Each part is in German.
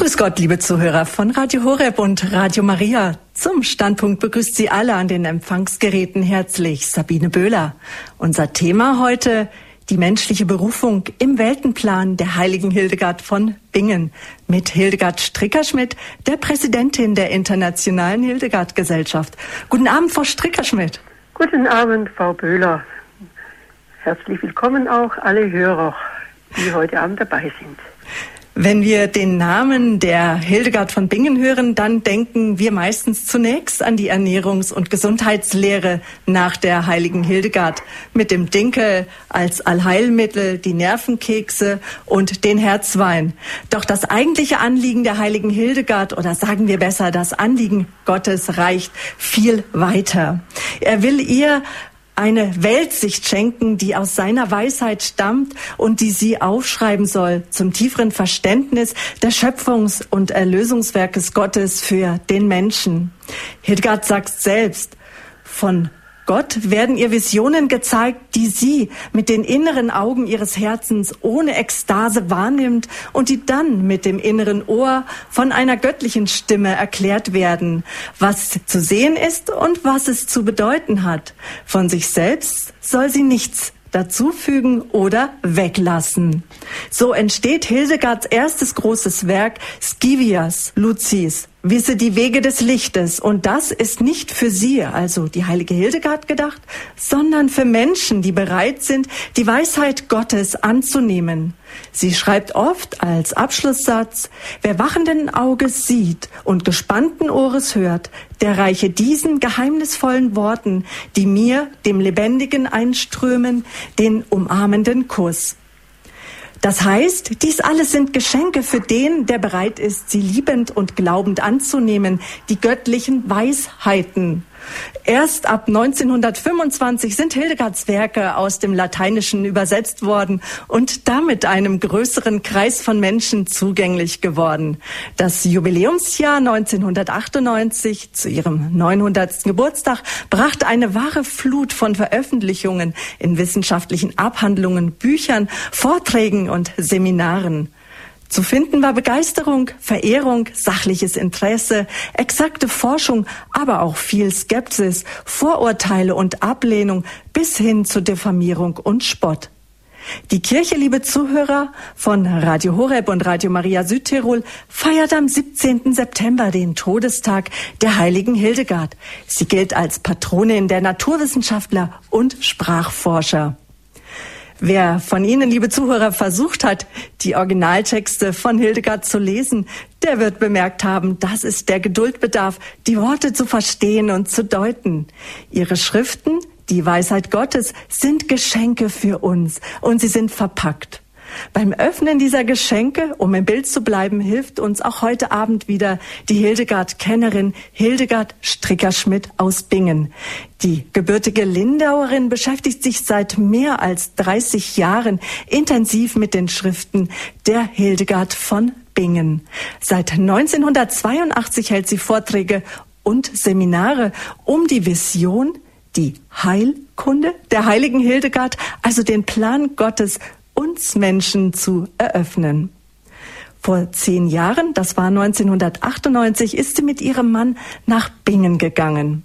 Grüß Gott, liebe Zuhörer von Radio Horeb und Radio Maria. Zum Standpunkt begrüßt Sie alle an den Empfangsgeräten herzlich Sabine Böhler. Unser Thema heute die menschliche Berufung im Weltenplan der heiligen Hildegard von Bingen mit Hildegard Strickerschmidt, der Präsidentin der Internationalen Hildegard Gesellschaft. Guten Abend, Frau Strickerschmidt. Guten Abend, Frau Böhler. Herzlich willkommen auch alle Hörer, die heute Abend dabei sind. Wenn wir den Namen der Hildegard von Bingen hören, dann denken wir meistens zunächst an die Ernährungs- und Gesundheitslehre nach der heiligen Hildegard mit dem Dinkel als Allheilmittel, die Nervenkekse und den Herzwein. Doch das eigentliche Anliegen der heiligen Hildegard oder sagen wir besser, das Anliegen Gottes reicht viel weiter. Er will ihr eine Weltsicht schenken, die aus seiner Weisheit stammt und die sie aufschreiben soll zum tieferen Verständnis des Schöpfungs- und Erlösungswerkes Gottes für den Menschen. Hildegard sagt selbst, von Gott werden ihr Visionen gezeigt, die sie mit den inneren Augen ihres Herzens ohne Ekstase wahrnimmt und die dann mit dem inneren Ohr von einer göttlichen Stimme erklärt werden, was zu sehen ist und was es zu bedeuten hat. Von sich selbst soll sie nichts dazufügen oder weglassen. So entsteht Hildegards erstes großes Werk Scivias Lucis, wisse die Wege des Lichtes. Und das ist nicht für sie, also die heilige Hildegard gedacht, sondern für Menschen, die bereit sind, die Weisheit Gottes anzunehmen. Sie schreibt oft als Abschlusssatz, wer wachenden Auges sieht und gespannten Ohres hört, der reiche diesen geheimnisvollen Worten, die mir, dem Lebendigen einströmen, den umarmenden Kuss. Das heißt, dies alles sind Geschenke für den, der bereit ist, sie liebend und glaubend anzunehmen, die göttlichen Weisheiten. Erst ab 1925 sind Hildegards Werke aus dem Lateinischen übersetzt worden und damit einem größeren Kreis von Menschen zugänglich geworden. Das Jubiläumsjahr 1998 zu ihrem 900. Geburtstag brachte eine wahre Flut von Veröffentlichungen in wissenschaftlichen Abhandlungen, Büchern, Vorträgen und Seminaren. Zu finden war Begeisterung, Verehrung, sachliches Interesse, exakte Forschung, aber auch viel Skepsis, Vorurteile und Ablehnung bis hin zu Diffamierung und Spott. Die Kirche, liebe Zuhörer von Radio Horeb und Radio Maria Südtirol, feiert am 17. September den Todestag der heiligen Hildegard. Sie gilt als Patronin der Naturwissenschaftler und Sprachforscher. Wer von Ihnen, liebe Zuhörer, versucht hat, die Originaltexte von Hildegard zu lesen, der wird bemerkt haben, das ist der Geduldbedarf, die Worte zu verstehen und zu deuten. Ihre Schriften, die Weisheit Gottes, sind Geschenke für uns und sie sind verpackt. Beim Öffnen dieser Geschenke, um im Bild zu bleiben, hilft uns auch heute Abend wieder die Hildegard-Kennerin Hildegard Strickerschmidt aus Bingen. Die gebürtige Lindauerin beschäftigt sich seit mehr als 30 Jahren intensiv mit den Schriften der Hildegard von Bingen. Seit 1982 hält sie Vorträge und Seminare um die Vision, die Heilkunde der heiligen Hildegard, also den Plan Gottes uns Menschen zu eröffnen. Vor zehn Jahren, das war 1998, ist sie mit ihrem Mann nach Bingen gegangen.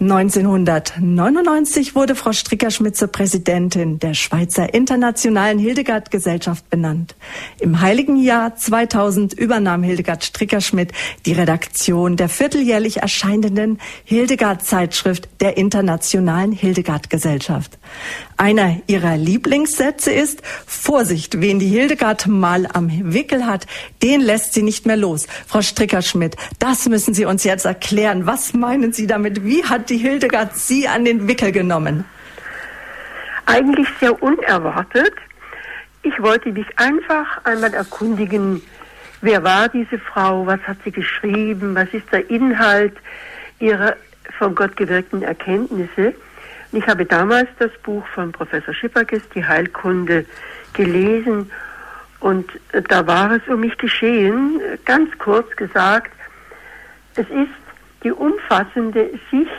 1999 wurde Frau Strickerschmidt zur Präsidentin der Schweizer Internationalen Hildegard Gesellschaft benannt. Im heiligen Jahr 2000 übernahm Hildegard Strickerschmidt die Redaktion der vierteljährlich erscheinenden Hildegard Zeitschrift der Internationalen Hildegard Gesellschaft. Einer ihrer Lieblingssätze ist, Vorsicht, wen die Hildegard mal am Wickel hat, den lässt sie nicht mehr los. Frau Strickerschmidt, das müssen Sie uns jetzt erklären. Was meinen Sie damit? Wie hat die Hildegard Sie an den Wickel genommen? Eigentlich sehr unerwartet. Ich wollte mich einfach einmal erkundigen, wer war diese Frau, was hat sie geschrieben, was ist der Inhalt ihrer von Gott gewirkten Erkenntnisse. Ich habe damals das Buch von Professor Schipperkes, Die Heilkunde, gelesen und äh, da war es um mich geschehen, ganz kurz gesagt, es ist die umfassende Sicht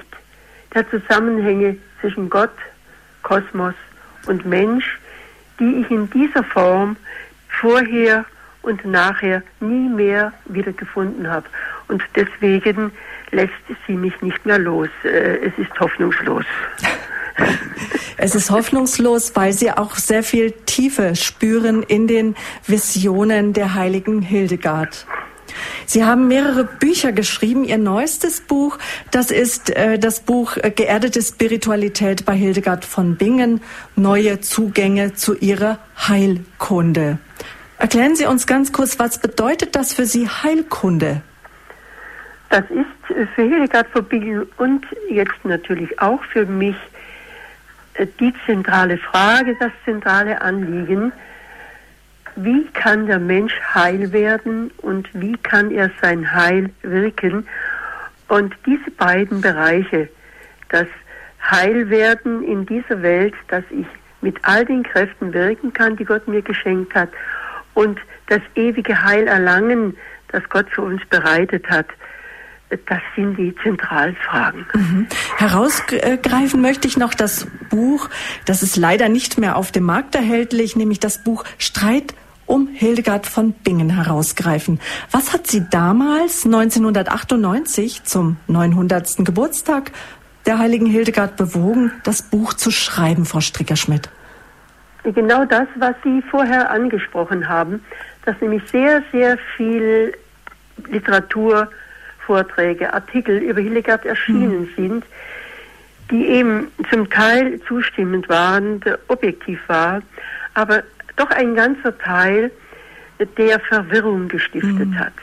der Zusammenhänge zwischen Gott, Kosmos und Mensch, die ich in dieser Form vorher und nachher nie mehr wiedergefunden habe. Und deswegen lässt sie mich nicht mehr los. Äh, es ist hoffnungslos. Es ist hoffnungslos, weil Sie auch sehr viel Tiefe spüren in den Visionen der heiligen Hildegard. Sie haben mehrere Bücher geschrieben. Ihr neuestes Buch, das ist äh, das Buch äh, Geerdete Spiritualität bei Hildegard von Bingen, neue Zugänge zu ihrer Heilkunde. Erklären Sie uns ganz kurz, was bedeutet das für Sie Heilkunde? Das ist für Hildegard von Bingen und jetzt natürlich auch für mich äh, die zentrale Frage, das zentrale Anliegen, wie kann der Mensch heil werden und wie kann er sein Heil wirken. Und diese beiden Bereiche, das Heilwerden in dieser Welt, dass ich mit all den Kräften wirken kann, die Gott mir geschenkt hat, und das ewige Heil erlangen, das Gott für uns bereitet hat, das sind die Zentralfragen. Mhm. Herausgreifen möchte ich noch das Buch, das ist leider nicht mehr auf dem Markt erhältlich, nämlich das Buch Streit um Hildegard von Bingen herausgreifen. Was hat Sie damals, 1998, zum 900. Geburtstag der heiligen Hildegard bewogen, das Buch zu schreiben, Frau Strickerschmidt? Genau das, was Sie vorher angesprochen haben, dass nämlich sehr, sehr viel Literatur, Vorträge, Artikel über Hildegard erschienen mhm. sind, die eben zum Teil zustimmend waren, objektiv war, aber doch ein ganzer Teil, der Verwirrung gestiftet mhm. hat,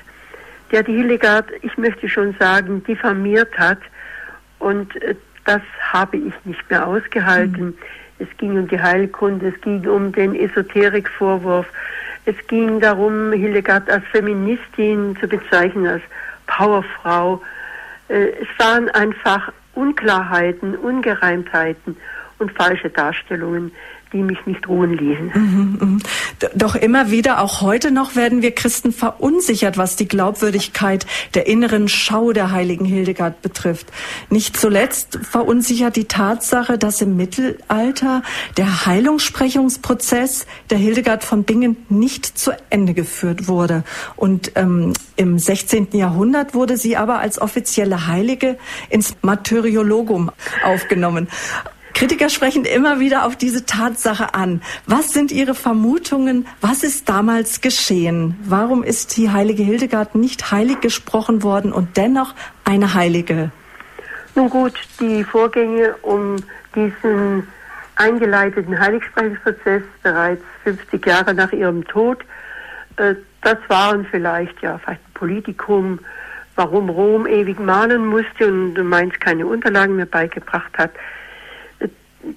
der die Hildegard, ich möchte schon sagen, diffamiert hat und äh, das habe ich nicht mehr ausgehalten. Mhm. Es ging um die Heilkunde, es ging um den Esoterikvorwurf, es ging darum, Hildegard als Feministin zu bezeichnen, als Powerfrau. Äh, es waren einfach Unklarheiten, Ungereimtheiten und falsche Darstellungen, die mich nicht ruhen ließen. Mhm, mhm. Doch immer wieder, auch heute noch, werden wir Christen verunsichert, was die Glaubwürdigkeit der inneren Schau der heiligen Hildegard betrifft. Nicht zuletzt verunsichert die Tatsache, dass im Mittelalter der Heilungssprechungsprozess der Hildegard von Bingen nicht zu Ende geführt wurde. Und ähm, im 16. Jahrhundert wurde sie aber als offizielle Heilige ins Martyriologum aufgenommen. Kritiker sprechen immer wieder auf diese Tatsache an. Was sind Ihre Vermutungen? Was ist damals geschehen? Warum ist die heilige Hildegard nicht heilig gesprochen worden und dennoch eine Heilige? Nun gut, die Vorgänge um diesen eingeleiteten Heiligsprechungsprozess bereits 50 Jahre nach ihrem Tod, äh, das waren vielleicht ja vielleicht ein Politikum, warum Rom ewig mahnen musste und Mainz keine Unterlagen mehr beigebracht hat.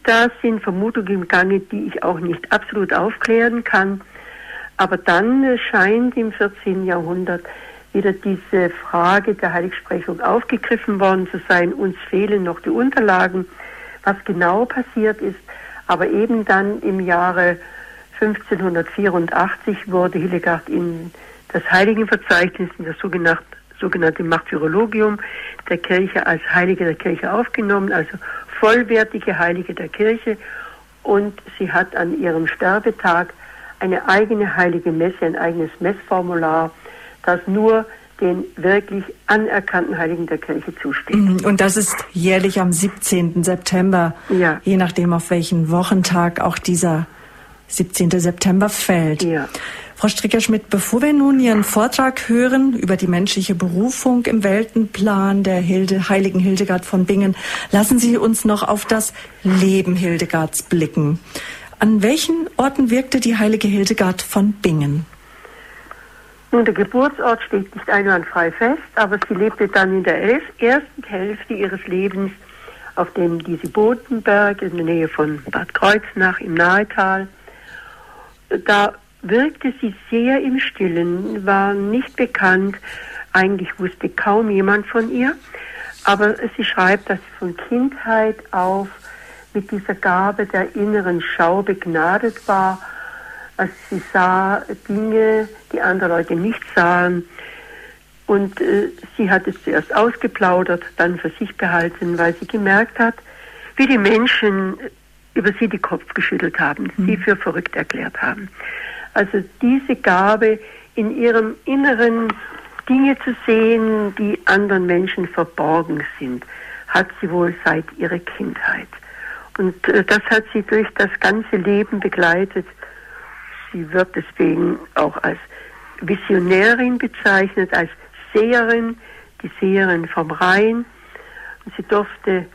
Da sind Vermutungen im Gange, die ich auch nicht absolut aufklären kann. Aber dann scheint im 14. Jahrhundert wieder diese Frage der Heiligsprechung aufgegriffen worden zu sein. Uns fehlen noch die Unterlagen, was genau passiert ist. Aber eben dann im Jahre 1584 wurde Hildegard in das Heiligenverzeichnis, in das sogenannte, sogenannte Martyrologium der Kirche als Heilige der Kirche aufgenommen, also vollwertige Heilige der Kirche und sie hat an ihrem Sterbetag eine eigene heilige Messe, ein eigenes Messformular, das nur den wirklich anerkannten Heiligen der Kirche zusteht. Mhm, und das ist jährlich am 17. September, ja. je nachdem auf welchen Wochentag auch dieser 17. September fällt. Ja. Frau Stricker-Schmidt, bevor wir nun Ihren Vortrag hören über die menschliche Berufung im Weltenplan der Hilde, heiligen Hildegard von Bingen, lassen Sie uns noch auf das Leben Hildegards blicken. An welchen Orten wirkte die heilige Hildegard von Bingen? Nun, der Geburtsort steht nicht einwandfrei fest, aber sie lebte dann in der ersten Hälfte ihres Lebens auf dem Disibotenberg in der Nähe von Bad Kreuznach im Nahetal. Da wirkte sie sehr im Stillen, war nicht bekannt, eigentlich wusste kaum jemand von ihr, aber sie schreibt, dass sie von Kindheit auf mit dieser Gabe der inneren Schau begnadet war, als sie sah Dinge, die andere Leute nicht sahen. Und äh, sie hat es zuerst ausgeplaudert, dann für sich behalten, weil sie gemerkt hat, wie die Menschen über sie den Kopf geschüttelt haben, mhm. sie für verrückt erklärt haben. Also diese Gabe in ihrem Inneren Dinge zu sehen, die anderen Menschen verborgen sind, hat sie wohl seit ihrer Kindheit. Und äh, das hat sie durch das ganze Leben begleitet. Sie wird deswegen auch als Visionärin bezeichnet, als Seherin, die Seherin vom Rhein. Und sie durfte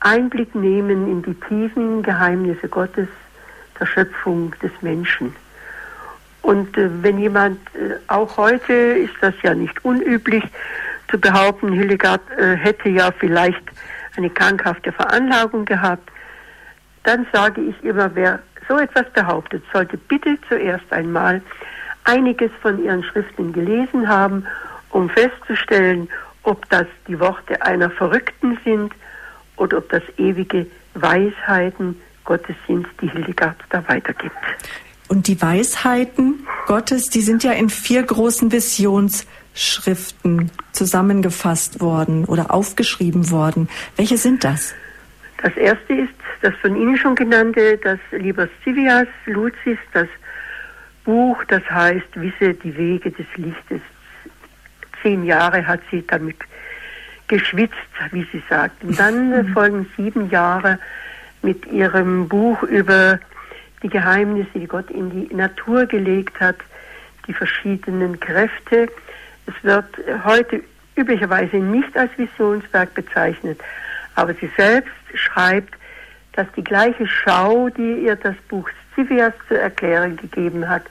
Einblick nehmen in die tiefen Geheimnisse Gottes, der Schöpfung des Menschen. Und äh, wenn jemand, äh, auch heute ist das ja nicht unüblich, zu behaupten, Hildegard äh, hätte ja vielleicht eine krankhafte Veranlagung gehabt, dann sage ich immer, wer so etwas behauptet, sollte bitte zuerst einmal einiges von ihren Schriften gelesen haben, um festzustellen, ob das die Worte einer Verrückten sind oder ob das ewige Weisheiten Gottes sind, die Hildegard da weitergibt. Und die Weisheiten Gottes, die sind ja in vier großen Visionsschriften zusammengefasst worden oder aufgeschrieben worden. Welche sind das? Das erste ist das von Ihnen schon genannte, das Liber Civias Lucis, das Buch, das heißt, wisse die Wege des Lichtes. Zehn Jahre hat sie damit geschwitzt, wie sie sagt. Und dann folgen sieben Jahre mit ihrem Buch über die Geheimnisse, die Gott in die Natur gelegt hat, die verschiedenen Kräfte. Es wird heute üblicherweise nicht als Visionswerk bezeichnet, aber sie selbst schreibt, dass die gleiche Schau, die ihr das Buch Scivias zu erklären gegeben hat,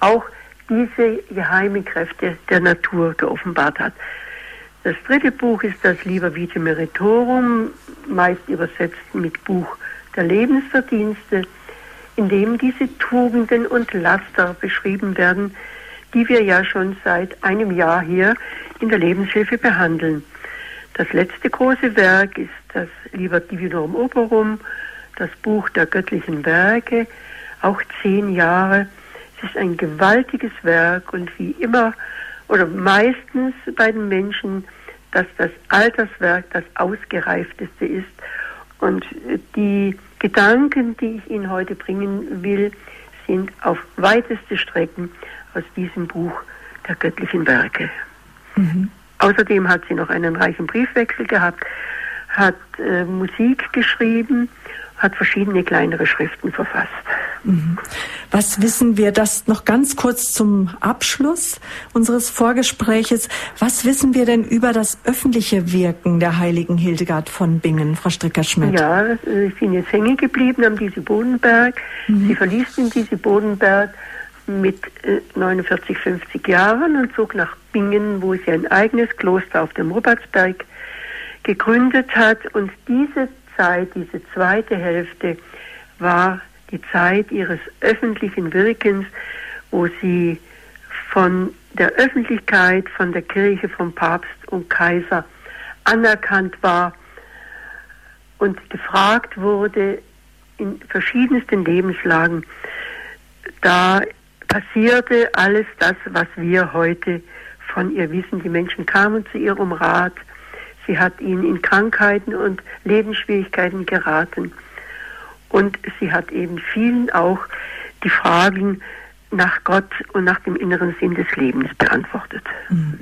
auch diese geheimen Kräfte der Natur geoffenbart hat. Das dritte Buch ist das Liber Vitae Meritorum, meist übersetzt mit Buch der Lebensverdienste, in dem diese Tugenden und Laster beschrieben werden, die wir ja schon seit einem Jahr hier in der Lebenshilfe behandeln. Das letzte große Werk ist das Liber Divinorum Operum, das Buch der göttlichen Werke, auch zehn Jahre. Es ist ein gewaltiges Werk und wie immer oder meistens bei den Menschen, dass das Alterswerk das ausgereifteste ist. Und die Gedanken, die ich Ihnen heute bringen will, sind auf weiteste Strecken aus diesem Buch der göttlichen Werke. Mhm. Außerdem hat sie noch einen reichen Briefwechsel gehabt, hat äh, Musik geschrieben, hat verschiedene kleinere Schriften verfasst. Was wissen wir, das noch ganz kurz zum Abschluss unseres Vorgespräches, was wissen wir denn über das öffentliche Wirken der heiligen Hildegard von Bingen, Frau Stricker-Schmidt? Ja, ich bin jetzt hängen geblieben am Diese Bodenberg. Mhm. Sie verließ den Diese Bodenberg mit 49, äh, 50 Jahren und zog nach Bingen, wo sie ein eigenes Kloster auf dem Robertsberg gegründet hat. Und diese Zeit, diese zweite Hälfte, war die Zeit ihres öffentlichen Wirkens, wo sie von der Öffentlichkeit, von der Kirche, vom Papst und Kaiser anerkannt war und gefragt wurde in verschiedensten Lebenslagen. Da passierte alles das, was wir heute von ihr wissen. Die Menschen kamen zu ihr um Rat, Sie hat ihnen in Krankheiten und Lebensschwierigkeiten geraten. Und sie hat eben vielen auch die Fragen nach Gott und nach dem inneren Sinn des Lebens beantwortet. Mhm.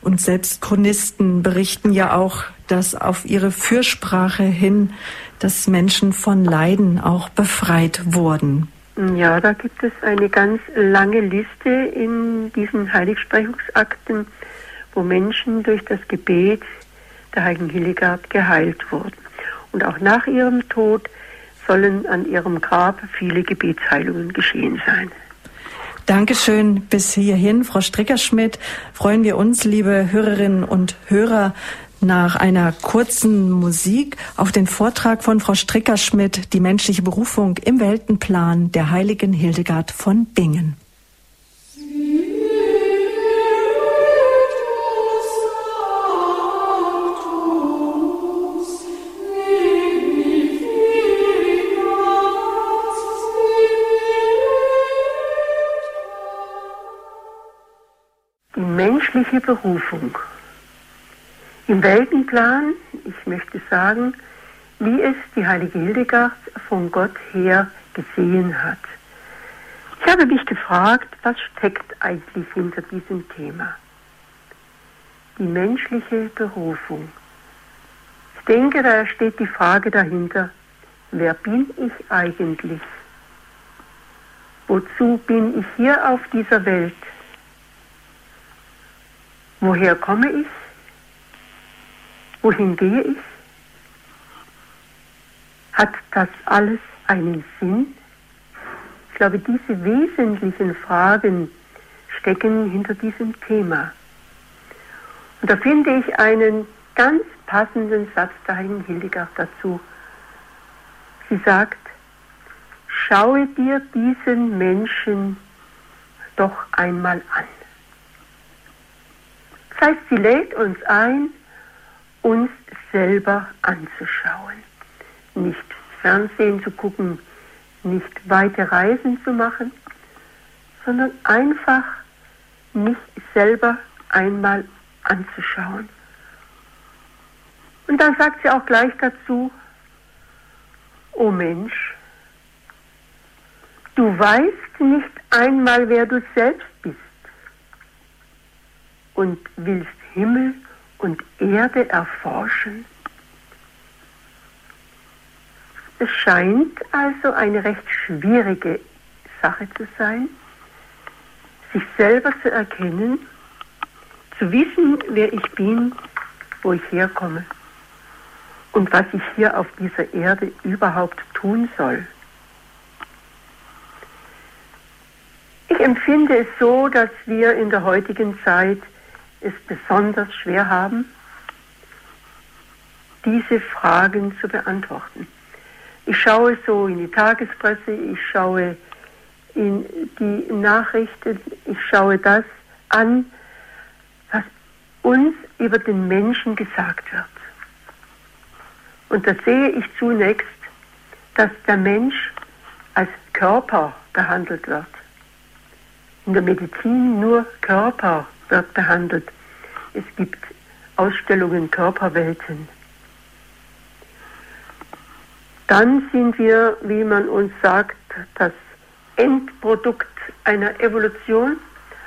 Und selbst Chronisten berichten ja auch, dass auf ihre Fürsprache hin, dass Menschen von Leiden auch befreit wurden. Ja, da gibt es eine ganz lange Liste in diesen Heiligsprechungsakten, wo Menschen durch das Gebet der heiligen Hildegard geheilt wurden. Und auch nach ihrem Tod sollen an ihrem Grab viele Gebetsheilungen geschehen sein. Dankeschön bis hierhin, Frau Strickerschmidt. Freuen wir uns, liebe Hörerinnen und Hörer, nach einer kurzen Musik auf den Vortrag von Frau Strickerschmidt, die menschliche Berufung im Weltenplan der heiligen Hildegard von Bingen. Menschliche Berufung. Im Weltenplan, ich möchte sagen, wie es die heilige Hildegard von Gott her gesehen hat. Ich habe mich gefragt, was steckt eigentlich hinter diesem Thema? Die menschliche Berufung. Ich denke, da steht die Frage dahinter, wer bin ich eigentlich? Wozu bin ich hier auf dieser Welt? Woher komme ich? Wohin gehe ich? Hat das alles einen Sinn? Ich glaube, diese wesentlichen Fragen stecken hinter diesem Thema. Und da finde ich einen ganz passenden Satz der Heiligen Hildegard dazu. Sie sagt, schaue dir diesen Menschen doch einmal an. Heißt, sie lädt uns ein, uns selber anzuschauen. Nicht Fernsehen zu gucken, nicht weite Reisen zu machen, sondern einfach mich selber einmal anzuschauen. Und dann sagt sie auch gleich dazu, O Mensch, du weißt nicht einmal, wer du selbst und willst Himmel und Erde erforschen. Es scheint also eine recht schwierige Sache zu sein, sich selber zu erkennen, zu wissen, wer ich bin, wo ich herkomme und was ich hier auf dieser Erde überhaupt tun soll. Ich empfinde es so, dass wir in der heutigen Zeit es besonders schwer haben, diese Fragen zu beantworten. Ich schaue so in die Tagespresse, ich schaue in die Nachrichten, ich schaue das an, was uns über den Menschen gesagt wird. Und da sehe ich zunächst, dass der Mensch als Körper behandelt wird. In der Medizin nur Körper wird behandelt. Es gibt Ausstellungen Körperwelten. Dann sind wir, wie man uns sagt, das Endprodukt einer Evolution.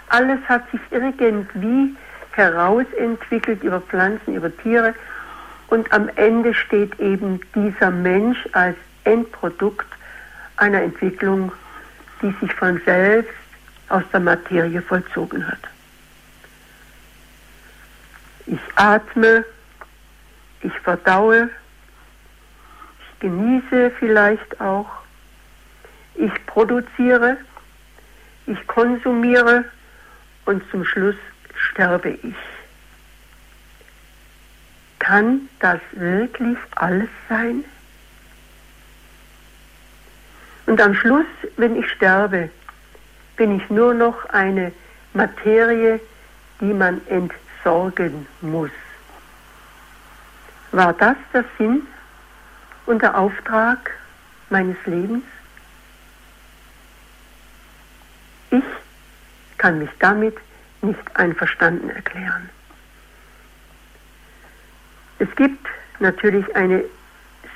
Alles hat sich irgendwie herausentwickelt über Pflanzen, über Tiere und am Ende steht eben dieser Mensch als Endprodukt einer Entwicklung, die sich von selbst aus der Materie vollzogen hat. Ich atme, ich verdaue, ich genieße vielleicht auch, ich produziere, ich konsumiere und zum Schluss sterbe ich. Kann das wirklich alles sein? Und am Schluss, wenn ich sterbe, bin ich nur noch eine Materie, die man entsorgen muss. War das der Sinn und der Auftrag meines Lebens? Ich kann mich damit nicht einverstanden erklären. Es gibt natürlich eine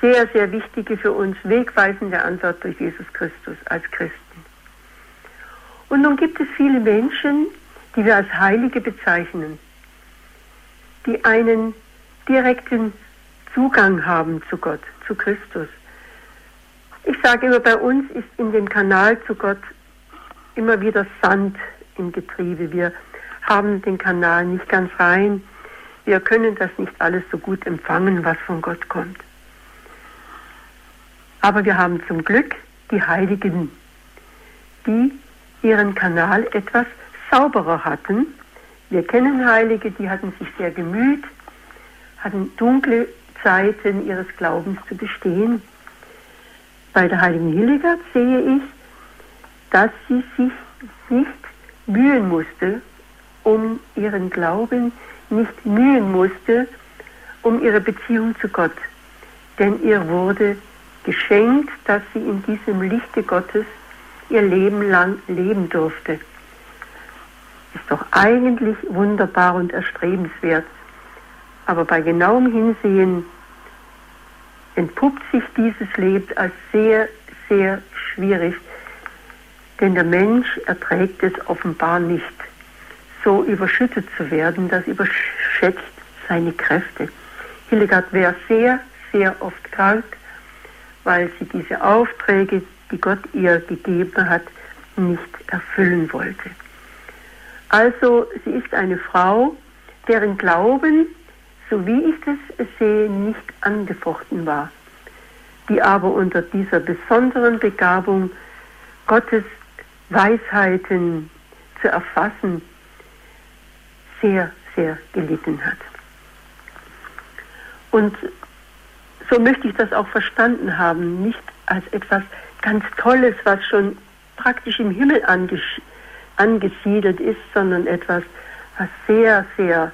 sehr, sehr wichtige für uns wegweisende Antwort durch Jesus Christus als Christen. Und nun gibt es viele Menschen, die wir als Heilige bezeichnen, die einen direkten Zugang haben zu Gott, zu Christus. Ich sage immer, bei uns ist in dem Kanal zu Gott immer wieder Sand im Getriebe. Wir haben den Kanal nicht ganz rein. Wir können das nicht alles so gut empfangen, was von Gott kommt. Aber wir haben zum Glück die Heiligen, die ihren Kanal etwas sauberer hatten. Wir kennen Heilige, die hatten sich sehr gemüht, hatten dunkle Zeiten ihres Glaubens zu bestehen. Bei der heiligen Hildegard sehe ich, dass sie sich nicht mühen musste, um ihren Glauben nicht mühen musste um ihre Beziehung zu Gott. Denn ihr wurde geschenkt, dass sie in diesem Lichte Gottes ihr Leben lang leben durfte. Ist doch eigentlich wunderbar und erstrebenswert. Aber bei genauem Hinsehen entpuppt sich dieses Leben als sehr, sehr schwierig. Denn der Mensch erträgt es offenbar nicht, so überschüttet zu werden, das überschätzt seine Kräfte. Hildegard wäre sehr, sehr oft krank, weil sie diese Aufträge, die Gott ihr gegeben hat, nicht erfüllen wollte. Also sie ist eine Frau, deren Glauben, so wie ich das sehe, nicht angefochten war, die aber unter dieser besonderen Begabung Gottes Weisheiten zu erfassen, sehr, sehr gelitten hat. Und so möchte ich das auch verstanden haben, nicht als etwas ganz Tolles, was schon praktisch im Himmel angesiedelt ist, sondern etwas, was sehr, sehr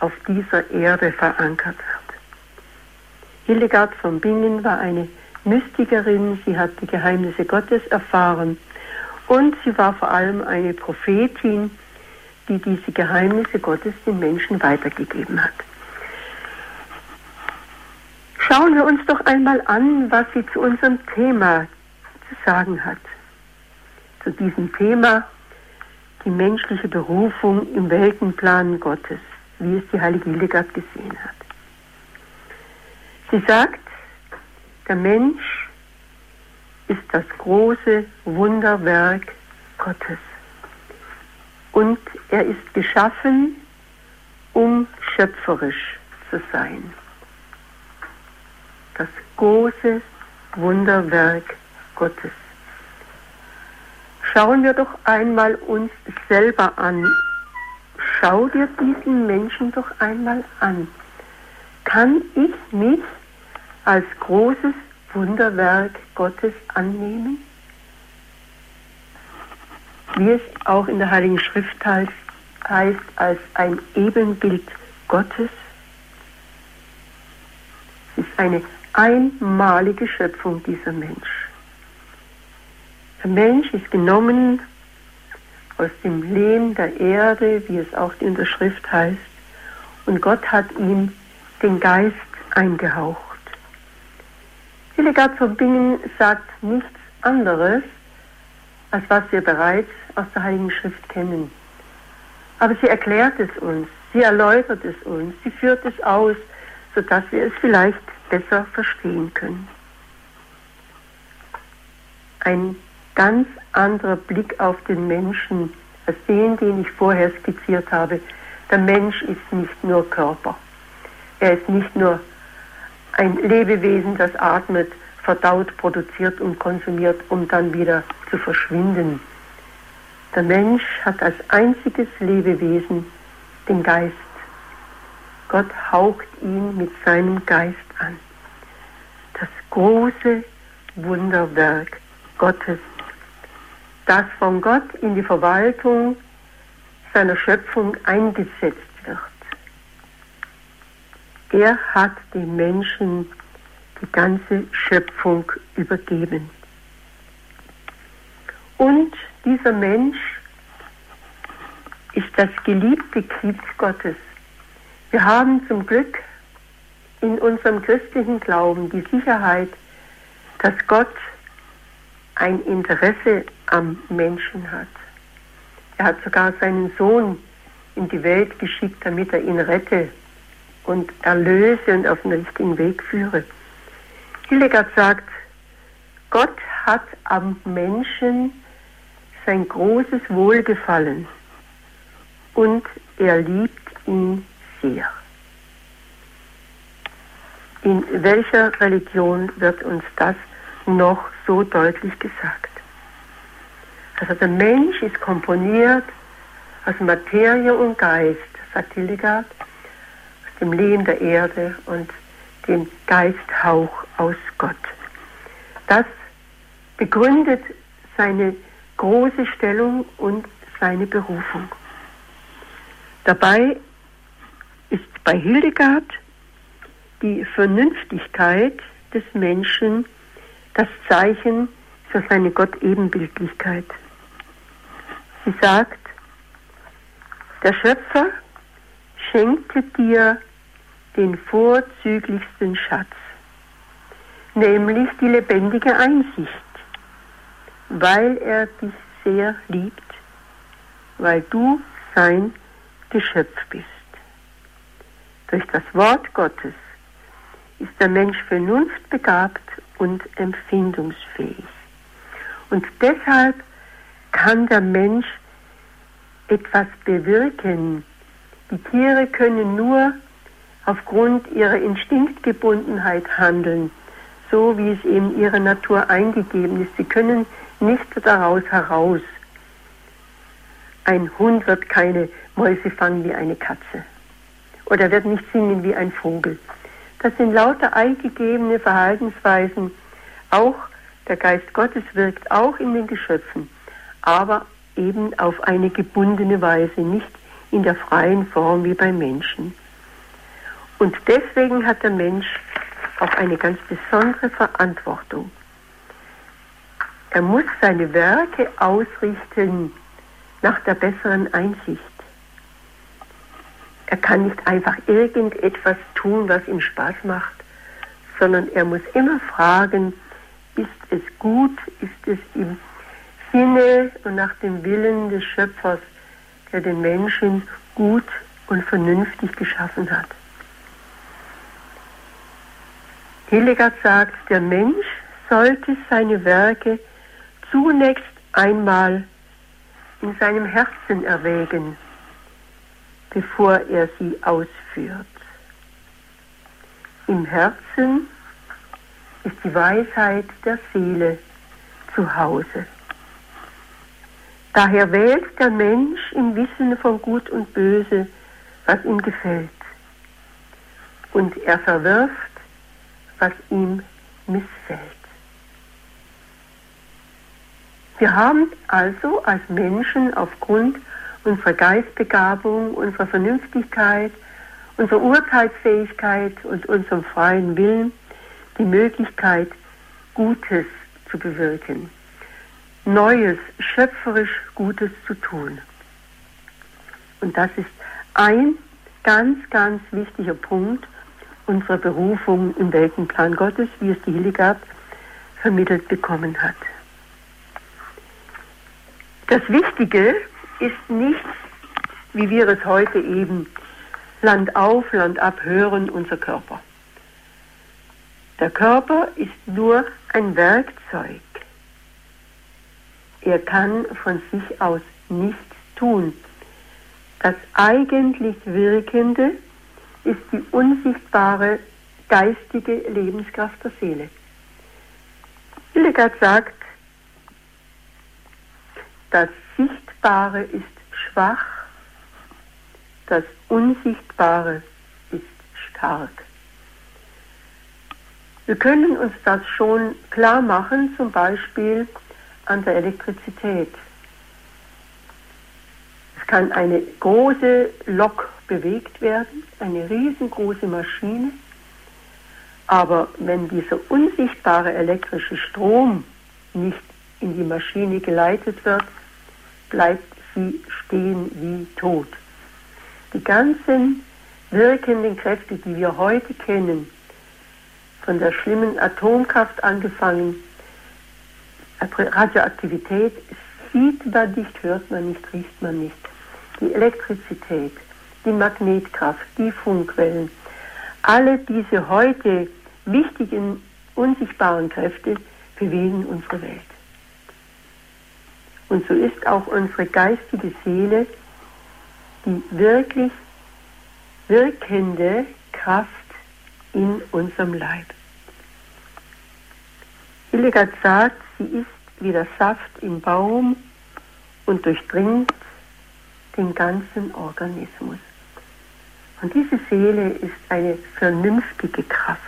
auf dieser Erde verankert wird. Hildegard von Bingen war eine Mystikerin, sie hat die Geheimnisse Gottes erfahren und sie war vor allem eine Prophetin, die diese Geheimnisse Gottes den Menschen weitergegeben hat. Schauen wir uns doch einmal an, was sie zu unserem Thema zu sagen hat. Zu diesem Thema die menschliche Berufung im Weltenplan Gottes, wie es die heilige Hildegard gesehen hat. Sie sagt, der Mensch ist das große Wunderwerk Gottes. Und er ist geschaffen, um schöpferisch zu sein. Das große Wunderwerk Gottes. Schauen wir doch einmal uns selber an. Schau dir diesen Menschen doch einmal an. Kann ich mich als großes Wunderwerk Gottes annehmen? Wie es auch in der Heiligen Schrift heißt, als ein Ebenbild Gottes. Es ist eine einmalige Schöpfung dieser Mensch. Der Mensch ist genommen aus dem Lehm der Erde, wie es auch in der Schrift heißt, und Gott hat ihm den Geist eingehaucht. Hildegard Bingen sagt nichts anderes, als was wir bereits aus der Heiligen Schrift kennen. Aber sie erklärt es uns, sie erläutert es uns, sie führt es aus, sodass wir es vielleicht besser verstehen können. Ein ganz anderer Blick auf den Menschen als den, den ich vorher skizziert habe. Der Mensch ist nicht nur Körper. Er ist nicht nur ein Lebewesen, das atmet, verdaut, produziert und konsumiert, um dann wieder zu verschwinden. Der Mensch hat als einziges Lebewesen den Geist. Gott haucht ihn mit seinem Geist an. Das große Wunderwerk Gottes, das von Gott in die Verwaltung seiner Schöpfung eingesetzt wird. Er hat den Menschen die ganze Schöpfung übergeben. Und dieser Mensch ist das geliebte Kind Gottes. Wir haben zum Glück in unserem christlichen Glauben die Sicherheit, dass Gott ein Interesse am Menschen hat. Er hat sogar seinen Sohn in die Welt geschickt, damit er ihn rette und erlöse und auf den richtigen Weg führe. Hildegard sagt, Gott hat am Menschen sein großes Wohlgefallen und er liebt ihn sehr. In welcher Religion wird uns das noch so deutlich gesagt? Also der Mensch ist komponiert aus Materie und Geist, sagt Hildegard, aus dem Leben der Erde und dem Geisthauch aus Gott. Das begründet seine große Stellung und seine Berufung. Dabei ist bei Hildegard die Vernünftigkeit des Menschen das Zeichen für seine Gottebenbildlichkeit. Sie sagt, der Schöpfer schenkte dir den vorzüglichsten Schatz, nämlich die lebendige Einsicht, weil er dich sehr liebt, weil du sein Geschöpf bist. Durch das Wort Gottes ist der Mensch vernunftbegabt und empfindungsfähig. Und deshalb kann der Mensch etwas bewirken. Die Tiere können nur aufgrund ihrer Instinktgebundenheit handeln, so wie es eben ihrer Natur eingegeben ist. Sie können nicht daraus heraus. Ein Hund wird keine Mäuse fangen wie eine Katze oder wird nicht singen wie ein Vogel. Das sind lauter eingegebene Verhaltensweisen. Auch der Geist Gottes wirkt auch in den Geschöpfen, aber eben auf eine gebundene Weise, nicht in der freien Form wie beim Menschen. Und deswegen hat der Mensch auch eine ganz besondere Verantwortung. Er muss seine Werke ausrichten nach der besseren Einsicht. Er kann nicht einfach irgendetwas tun, was ihm Spaß macht, sondern er muss immer fragen, ist es gut, ist es im Sinne und nach dem Willen des Schöpfers, der den Menschen gut und vernünftig geschaffen hat. Hildegard sagt, der Mensch sollte seine Werke zunächst einmal in seinem Herzen erwägen bevor er sie ausführt. Im Herzen ist die Weisheit der Seele zu Hause. Daher wählt der Mensch im Wissen von Gut und Böse, was ihm gefällt. Und er verwirft, was ihm missfällt. Wir haben also als Menschen aufgrund unserer Geistbegabung, unserer Vernünftigkeit, unserer Urteilsfähigkeit und unserem freien Willen die Möglichkeit, Gutes zu bewirken, Neues, schöpferisch Gutes zu tun. Und das ist ein ganz, ganz wichtiger Punkt unserer Berufung im Weltenplan Gottes, wie es die Hildegard vermittelt bekommen hat. Das Wichtige ist nicht, wie wir es heute eben Land auf, Land ab hören, unser Körper. Der Körper ist nur ein Werkzeug. Er kann von sich aus nichts tun. Das eigentlich Wirkende ist die unsichtbare geistige Lebenskraft der Seele. Hildegard sagt, das Sichtbare ist schwach, das Unsichtbare ist stark. Wir können uns das schon klar machen, zum Beispiel an der Elektrizität. Es kann eine große Lok bewegt werden, eine riesengroße Maschine, aber wenn dieser unsichtbare elektrische Strom nicht in die Maschine geleitet wird, bleibt sie stehen wie tot. Die ganzen wirkenden Kräfte, die wir heute kennen, von der schlimmen Atomkraft angefangen, Radioaktivität, sieht man nicht, hört man nicht, riecht man nicht. Die Elektrizität, die Magnetkraft, die Funkwellen, alle diese heute wichtigen, unsichtbaren Kräfte bewegen unsere Welt. Und so ist auch unsere geistige Seele die wirklich wirkende Kraft in unserem Leib. Hildegard sagt, sie ist wie der Saft im Baum und durchdringt den ganzen Organismus. Und diese Seele ist eine vernünftige Kraft.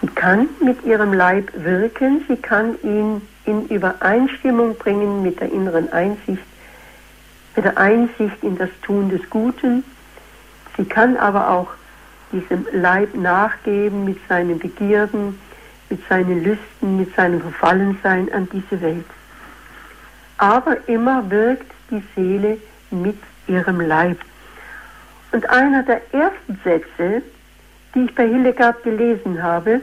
Sie kann mit ihrem Leib wirken, sie kann ihn in Übereinstimmung bringen mit der inneren Einsicht, mit der Einsicht in das Tun des Guten. Sie kann aber auch diesem Leib nachgeben mit seinen Begierden, mit seinen Lüsten, mit seinem Verfallensein an diese Welt. Aber immer wirkt die Seele mit ihrem Leib. Und einer der ersten Sätze, die ich bei Hildegard gelesen habe,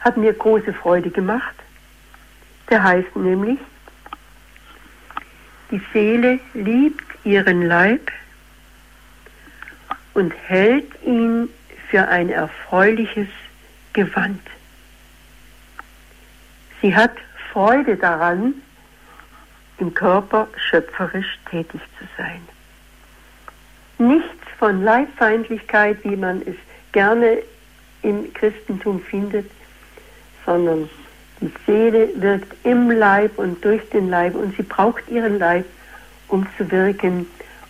hat mir große Freude gemacht. Der heißt nämlich, die Seele liebt ihren Leib und hält ihn für ein erfreuliches Gewand. Sie hat Freude daran, im Körper schöpferisch tätig zu sein. Nichts von Leibfeindlichkeit, wie man es gerne im Christentum findet, sondern die Seele wirkt im Leib und durch den Leib und sie braucht ihren Leib, um zu wirken,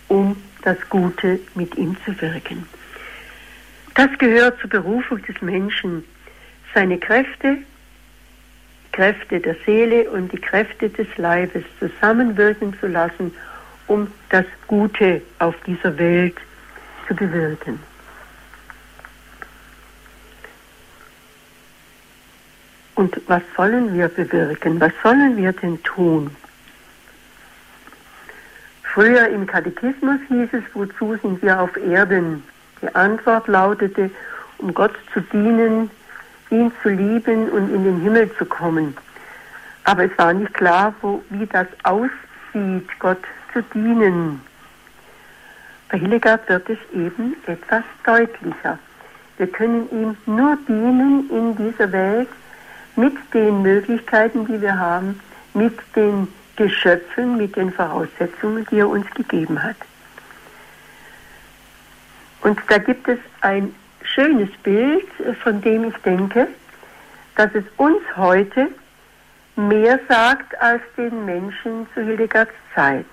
um das Gute mit ihm zu wirken. Das gehört zur Berufung des Menschen, seine Kräfte, Kräfte der Seele und die Kräfte des Leibes zusammenwirken zu lassen, um das Gute auf dieser Welt zu bewirken. Und was sollen wir bewirken? Was sollen wir denn tun? Früher im Katechismus hieß es, wozu sind wir auf Erden? Die Antwort lautete, um Gott zu dienen, ihn zu lieben und in den Himmel zu kommen. Aber es war nicht klar, wo, wie das aussieht, Gott zu dienen. Bei Hildegard wird es eben etwas deutlicher. Wir können ihm nur dienen in dieser Welt, mit den Möglichkeiten, die wir haben, mit den Geschöpfen, mit den Voraussetzungen, die er uns gegeben hat. Und da gibt es ein schönes Bild, von dem ich denke, dass es uns heute mehr sagt als den Menschen zu Hildegards Zeit.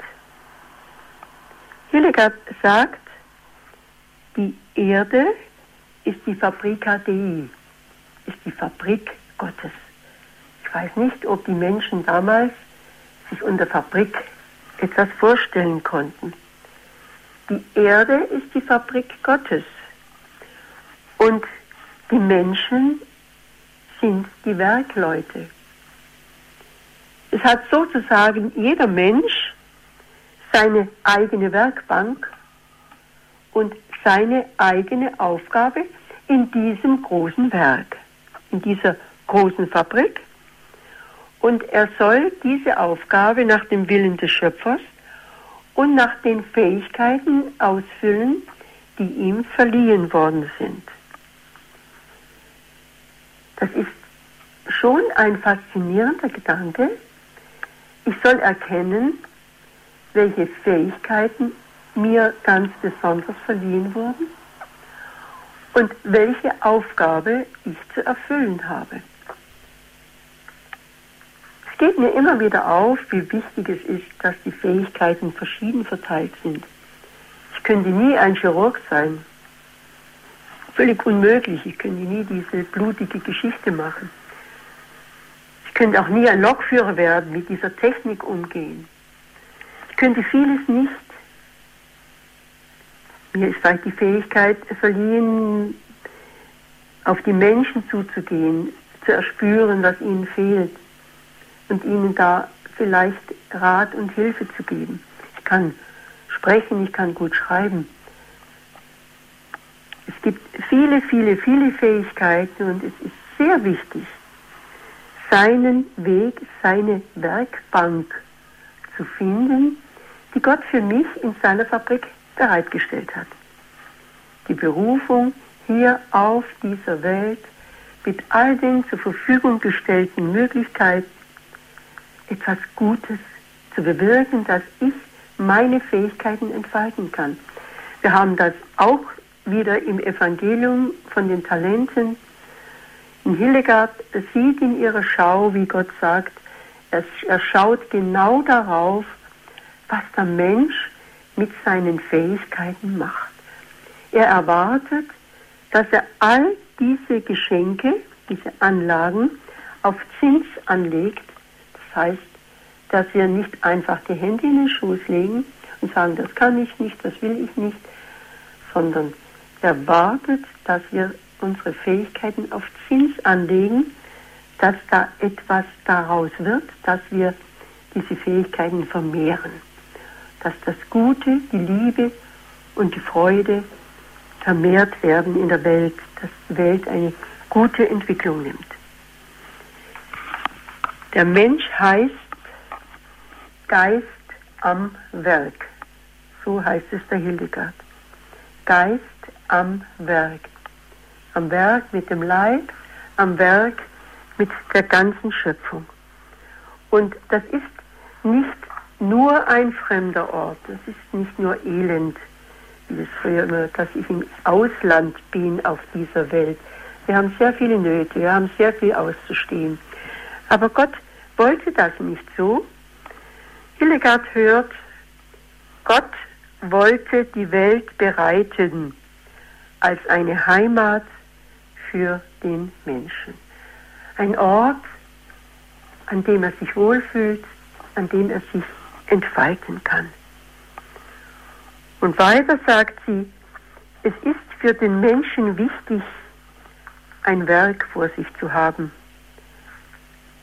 Hildegard sagt, die Erde ist die Fabrika Dei, ist die Fabrik Gottes. Ich weiß nicht, ob die Menschen damals sich unter Fabrik etwas vorstellen konnten. Die Erde ist die Fabrik Gottes und die Menschen sind die Werkleute. Es hat sozusagen jeder Mensch seine eigene Werkbank und seine eigene Aufgabe in diesem großen Werk, in dieser großen Fabrik und er soll diese Aufgabe nach dem Willen des Schöpfers und nach den Fähigkeiten ausfüllen, die ihm verliehen worden sind. Das ist schon ein faszinierender Gedanke. Ich soll erkennen, welche Fähigkeiten mir ganz besonders verliehen wurden und welche Aufgabe ich zu erfüllen habe geht mir immer wieder auf, wie wichtig es ist, dass die Fähigkeiten verschieden verteilt sind. Ich könnte nie ein Chirurg sein. Völlig unmöglich. Ich könnte nie diese blutige Geschichte machen. Ich könnte auch nie ein Lokführer werden, mit dieser Technik umgehen. Ich könnte vieles nicht. Mir ist vielleicht die Fähigkeit verliehen, auf die Menschen zuzugehen, zu erspüren, was ihnen fehlt und ihnen da vielleicht Rat und Hilfe zu geben. Ich kann sprechen, ich kann gut schreiben. Es gibt viele, viele, viele Fähigkeiten und es ist sehr wichtig, seinen Weg, seine Werkbank zu finden, die Gott für mich in seiner Fabrik bereitgestellt hat. Die Berufung hier auf dieser Welt mit all den zur Verfügung gestellten Möglichkeiten etwas Gutes zu bewirken, dass ich meine Fähigkeiten entfalten kann. Wir haben das auch wieder im Evangelium von den Talenten. In Hildegard sieht in ihrer Schau, wie Gott sagt, er, er schaut genau darauf, was der Mensch mit seinen Fähigkeiten macht. Er erwartet, dass er all diese Geschenke, diese Anlagen auf Zins anlegt heißt, dass wir nicht einfach die Hände in den Schoß legen und sagen, das kann ich nicht, das will ich nicht, sondern erwartet, dass wir unsere Fähigkeiten auf Zins anlegen, dass da etwas daraus wird, dass wir diese Fähigkeiten vermehren, dass das Gute, die Liebe und die Freude vermehrt werden in der Welt, dass die Welt eine gute Entwicklung nimmt. Der Mensch heißt Geist am Werk. So heißt es der Hildegard. Geist am Werk. Am Werk mit dem Leib, am Werk mit der ganzen Schöpfung. Und das ist nicht nur ein fremder Ort, das ist nicht nur Elend, wie es früher immer, dass ich im Ausland bin auf dieser Welt. Wir haben sehr viele Nöte, wir haben sehr viel auszustehen. Aber Gott wollte das nicht so. Hildegard hört, Gott wollte die Welt bereiten als eine Heimat für den Menschen. Ein Ort, an dem er sich wohlfühlt, an dem er sich entfalten kann. Und weiter sagt sie, es ist für den Menschen wichtig, ein Werk vor sich zu haben.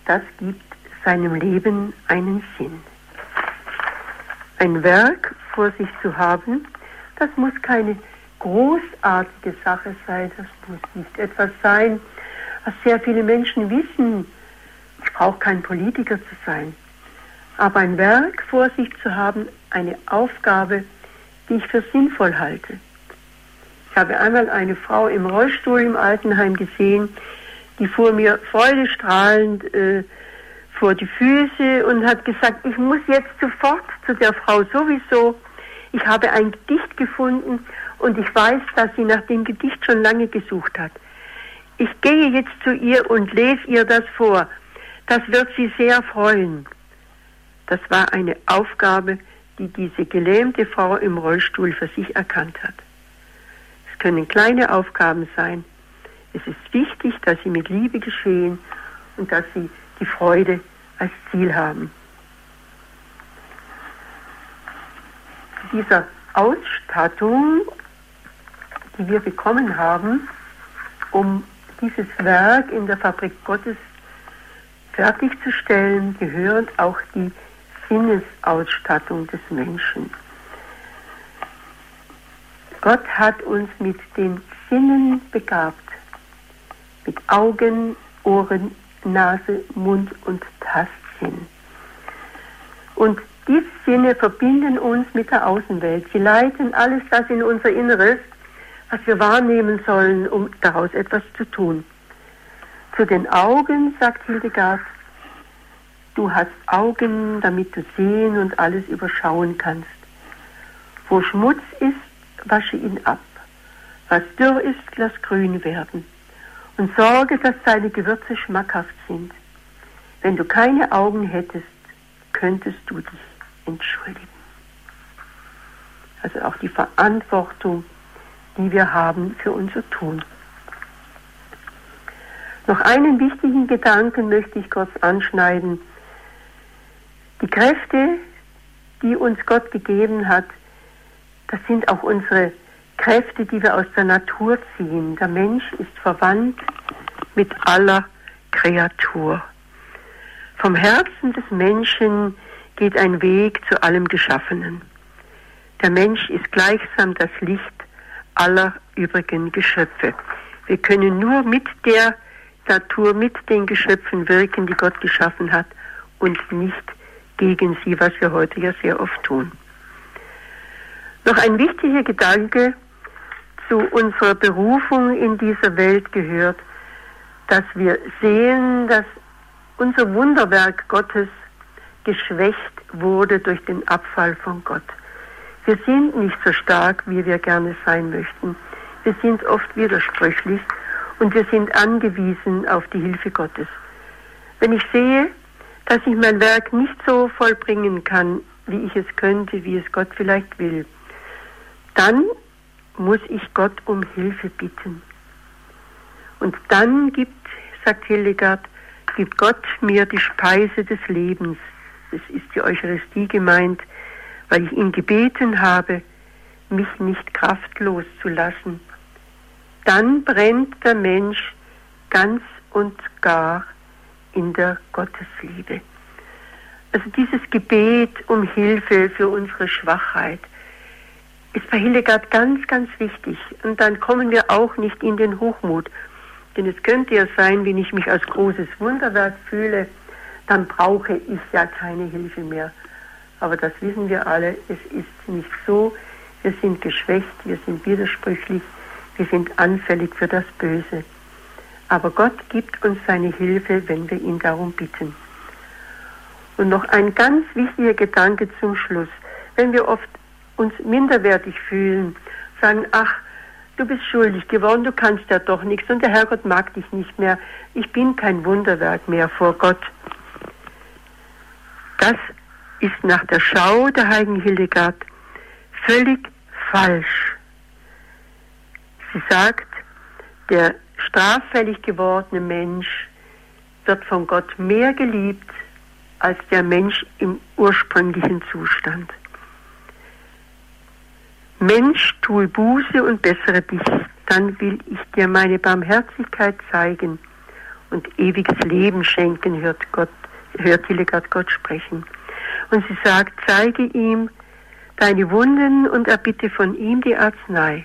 Das gibt seinem Leben einen Sinn. Ein Werk vor sich zu haben, das muss keine großartige Sache sein, das muss nicht etwas sein, was sehr viele Menschen wissen. Ich brauche kein Politiker zu sein. Aber ein Werk vor sich zu haben, eine Aufgabe, die ich für sinnvoll halte. Ich habe einmal eine Frau im Rollstuhl im Altenheim gesehen, die fuhr mir freudestrahlend äh, vor die Füße und hat gesagt, ich muss jetzt sofort zu der Frau sowieso. Ich habe ein Gedicht gefunden und ich weiß, dass sie nach dem Gedicht schon lange gesucht hat. Ich gehe jetzt zu ihr und lese ihr das vor. Das wird sie sehr freuen. Das war eine Aufgabe, die diese gelähmte Frau im Rollstuhl für sich erkannt hat. Es können kleine Aufgaben sein. Es ist wichtig, dass sie mit Liebe geschehen und dass sie die Freude als Ziel haben. Dieser Ausstattung, die wir bekommen haben, um dieses Werk in der Fabrik Gottes fertigzustellen, gehört auch die Sinnesausstattung des Menschen. Gott hat uns mit den Sinnen begabt, mit Augen, Ohren, Nase, Mund und Tastsinn. Und diese Sinne verbinden uns mit der Außenwelt. Sie leiten alles das in unser Inneres, was wir wahrnehmen sollen, um daraus etwas zu tun. Zu den Augen, sagt Hildegard, Du hast Augen, damit du sehen und alles überschauen kannst. Wo Schmutz ist, wasche ihn ab. Was dürr ist, lass grün werden. Und sorge, dass deine Gewürze schmackhaft sind. Wenn du keine Augen hättest, könntest du dich entschuldigen. Also auch die Verantwortung, die wir haben für unser Tun. Noch einen wichtigen Gedanken möchte ich kurz anschneiden, die Kräfte, die uns Gott gegeben hat, das sind auch unsere Kräfte, die wir aus der Natur ziehen. Der Mensch ist verwandt mit aller Kreatur. Vom Herzen des Menschen geht ein Weg zu allem Geschaffenen. Der Mensch ist gleichsam das Licht aller übrigen Geschöpfe. Wir können nur mit der Natur, mit den Geschöpfen wirken, die Gott geschaffen hat und nicht gegen sie, was wir heute ja sehr oft tun. Noch ein wichtiger Gedanke zu unserer Berufung in dieser Welt gehört, dass wir sehen, dass unser Wunderwerk Gottes geschwächt wurde durch den Abfall von Gott. Wir sind nicht so stark, wie wir gerne sein möchten. Wir sind oft widersprüchlich und wir sind angewiesen auf die Hilfe Gottes. Wenn ich sehe, dass ich mein Werk nicht so vollbringen kann, wie ich es könnte, wie es Gott vielleicht will, dann muss ich Gott um Hilfe bitten. Und dann gibt, sagt Hildegard, gibt Gott mir die Speise des Lebens. Das ist die Eucharistie gemeint, weil ich ihn gebeten habe, mich nicht kraftlos zu lassen. Dann brennt der Mensch ganz und gar in der Gottesliebe. Also dieses Gebet um Hilfe für unsere Schwachheit ist bei Hildegard ganz, ganz wichtig. Und dann kommen wir auch nicht in den Hochmut. Denn es könnte ja sein, wenn ich mich als großes Wunderwerk fühle, dann brauche ich ja keine Hilfe mehr. Aber das wissen wir alle, es ist nicht so. Wir sind geschwächt, wir sind widersprüchlich, wir sind anfällig für das Böse. Aber Gott gibt uns seine Hilfe, wenn wir ihn darum bitten. Und noch ein ganz wichtiger Gedanke zum Schluss. Wenn wir oft uns minderwertig fühlen, sagen, ach, du bist schuldig geworden, du kannst ja doch nichts und der Herrgott mag dich nicht mehr, ich bin kein Wunderwerk mehr vor Gott. Das ist nach der Schau der heiligen Hildegard völlig falsch. Sie sagt, der straffällig gewordene Mensch wird von Gott mehr geliebt als der Mensch im ursprünglichen Zustand. Mensch, tue Buße und bessere dich, dann will ich dir meine Barmherzigkeit zeigen und ewiges Leben schenken, hört Gott, hört Hildegard Gott sprechen. Und sie sagt, zeige ihm deine Wunden und erbitte von ihm die Arznei.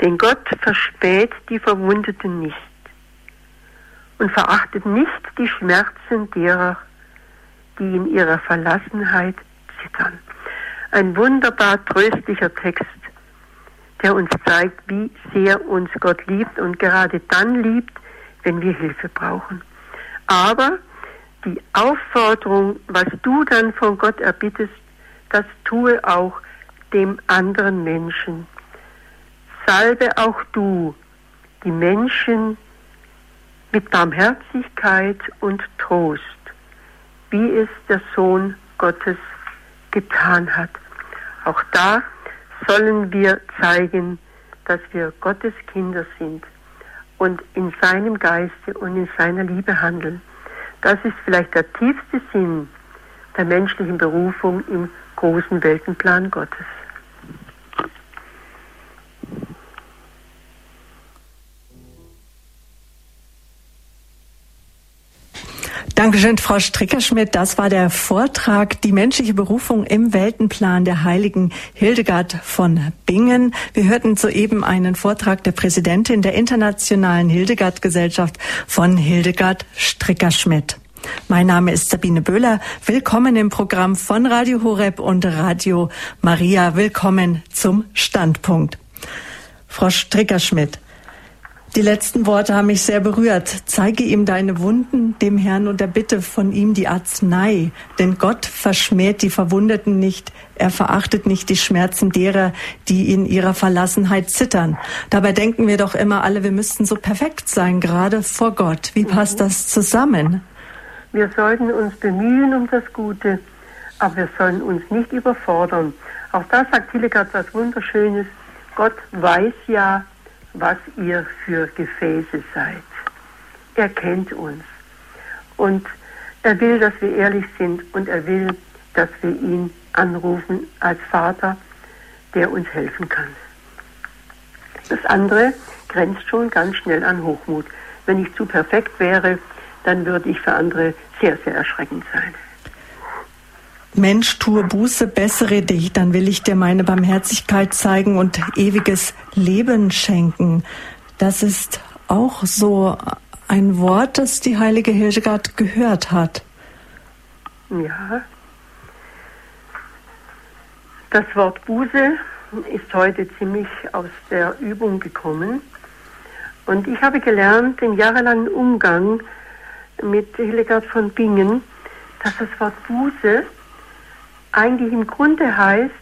Denn Gott verspäht die Verwundeten nicht und verachtet nicht die Schmerzen derer, die in ihrer Verlassenheit zittern. Ein wunderbar tröstlicher Text, der uns zeigt, wie sehr uns Gott liebt und gerade dann liebt, wenn wir Hilfe brauchen. Aber die Aufforderung, was du dann von Gott erbittest, das tue auch dem anderen Menschen. Salbe auch du die Menschen mit Barmherzigkeit und Trost, wie es der Sohn Gottes getan hat. Auch da sollen wir zeigen, dass wir Gottes Kinder sind und in seinem Geiste und in seiner Liebe handeln. Das ist vielleicht der tiefste Sinn der menschlichen Berufung im großen Weltenplan Gottes. Dankeschön, Frau Strickerschmidt. Das war der Vortrag Die menschliche Berufung im Weltenplan der heiligen Hildegard von Bingen. Wir hörten soeben einen Vortrag der Präsidentin der Internationalen Hildegard-Gesellschaft von Hildegard Strickerschmidt. Mein Name ist Sabine Böhler. Willkommen im Programm von Radio Horeb und Radio Maria. Willkommen zum Standpunkt. Frau Strickerschmidt, die letzten Worte haben mich sehr berührt. Zeige ihm deine Wunden, dem Herrn, und erbitte von ihm die Arznei. Denn Gott verschmäht die Verwundeten nicht. Er verachtet nicht die Schmerzen derer, die in ihrer Verlassenheit zittern. Dabei denken wir doch immer alle, wir müssten so perfekt sein, gerade vor Gott. Wie passt das zusammen? Wir sollten uns bemühen um das Gute, aber wir sollen uns nicht überfordern. Auch da sagt Hildegard was Wunderschönes. Gott weiß ja, was ihr für Gefäße seid. Er kennt uns. Und er will, dass wir ehrlich sind und er will, dass wir ihn anrufen als Vater, der uns helfen kann. Das andere grenzt schon ganz schnell an Hochmut. Wenn ich zu perfekt wäre, dann würde ich für andere sehr, sehr erschreckend sein. Mensch, tue Buße, bessere dich, dann will ich dir meine Barmherzigkeit zeigen und ewiges Leben schenken. Das ist auch so ein Wort, das die heilige Hildegard gehört hat. Ja. Das Wort Buße ist heute ziemlich aus der Übung gekommen. Und ich habe gelernt, den jahrelangen Umgang mit Hildegard von Bingen, dass das Wort Buße eigentlich im Grunde heißt,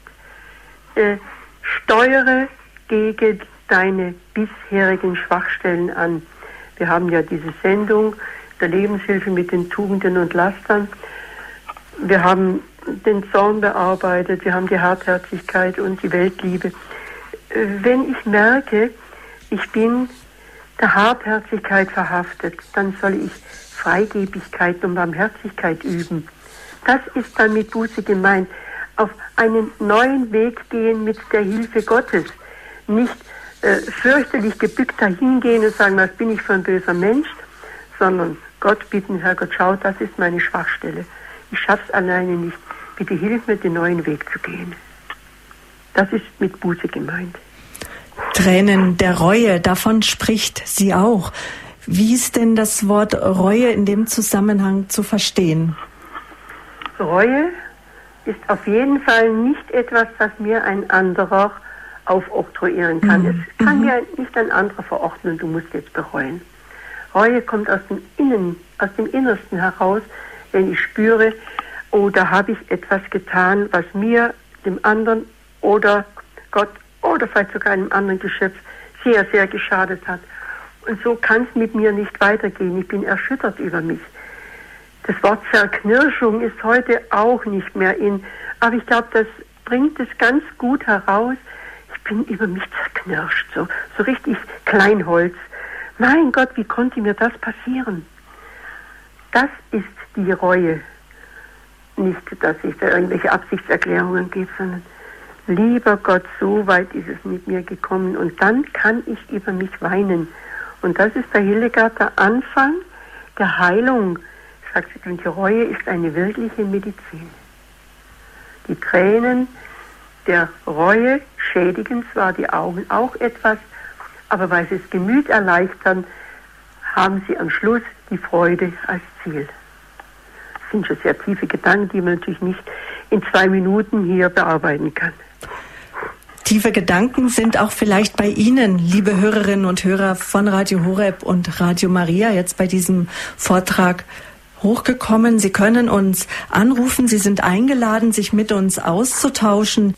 äh, steuere gegen deine bisherigen Schwachstellen an. Wir haben ja diese Sendung der Lebenshilfe mit den Tugenden und Lastern. Wir haben den Zorn bearbeitet, wir haben die Hartherzigkeit und die Weltliebe. Äh, wenn ich merke, ich bin der Hartherzigkeit verhaftet, dann soll ich Freigebigkeit und Barmherzigkeit üben. Das ist dann mit Buße gemeint. Auf einen neuen Weg gehen mit der Hilfe Gottes. Nicht äh, fürchterlich gebückt dahingehen und sagen, was bin ich für ein böser Mensch, sondern Gott bitten, Herr Gott, schau, das ist meine Schwachstelle. Ich schaff's alleine nicht. Bitte hilf mir, den neuen Weg zu gehen. Das ist mit Buße gemeint. Tränen der Reue, davon spricht sie auch. Wie ist denn das Wort Reue in dem Zusammenhang zu verstehen? Reue ist auf jeden Fall nicht etwas, was mir ein anderer aufoktroyieren kann. Mhm. Es kann mhm. mir nicht ein anderer verordnen, du musst jetzt bereuen. Reue kommt aus dem Innen, aus dem Innersten heraus, wenn ich spüre, oh, da habe ich etwas getan, was mir, dem anderen oder Gott oder vielleicht sogar einem anderen Geschöpf sehr, sehr geschadet hat. Und so kann es mit mir nicht weitergehen. Ich bin erschüttert über mich. Das Wort Zerknirschung ist heute auch nicht mehr in, aber ich glaube, das bringt es ganz gut heraus. Ich bin über mich zerknirscht, so, so richtig Kleinholz. Mein Gott, wie konnte mir das passieren? Das ist die Reue. Nicht, dass ich da irgendwelche Absichtserklärungen gebe, sondern lieber Gott, so weit ist es mit mir gekommen und dann kann ich über mich weinen. Und das ist bei Hildegard der Anfang der Heilung. Sagt sie, und die Reue ist eine wirkliche Medizin. Die Tränen der Reue schädigen zwar die Augen auch etwas, aber weil sie das Gemüt erleichtern, haben sie am Schluss die Freude als Ziel. Das sind schon sehr tiefe Gedanken, die man natürlich nicht in zwei Minuten hier bearbeiten kann. Tiefe Gedanken sind auch vielleicht bei Ihnen, liebe Hörerinnen und Hörer von Radio Horeb und Radio Maria, jetzt bei diesem Vortrag hochgekommen. Sie können uns anrufen. Sie sind eingeladen, sich mit uns auszutauschen.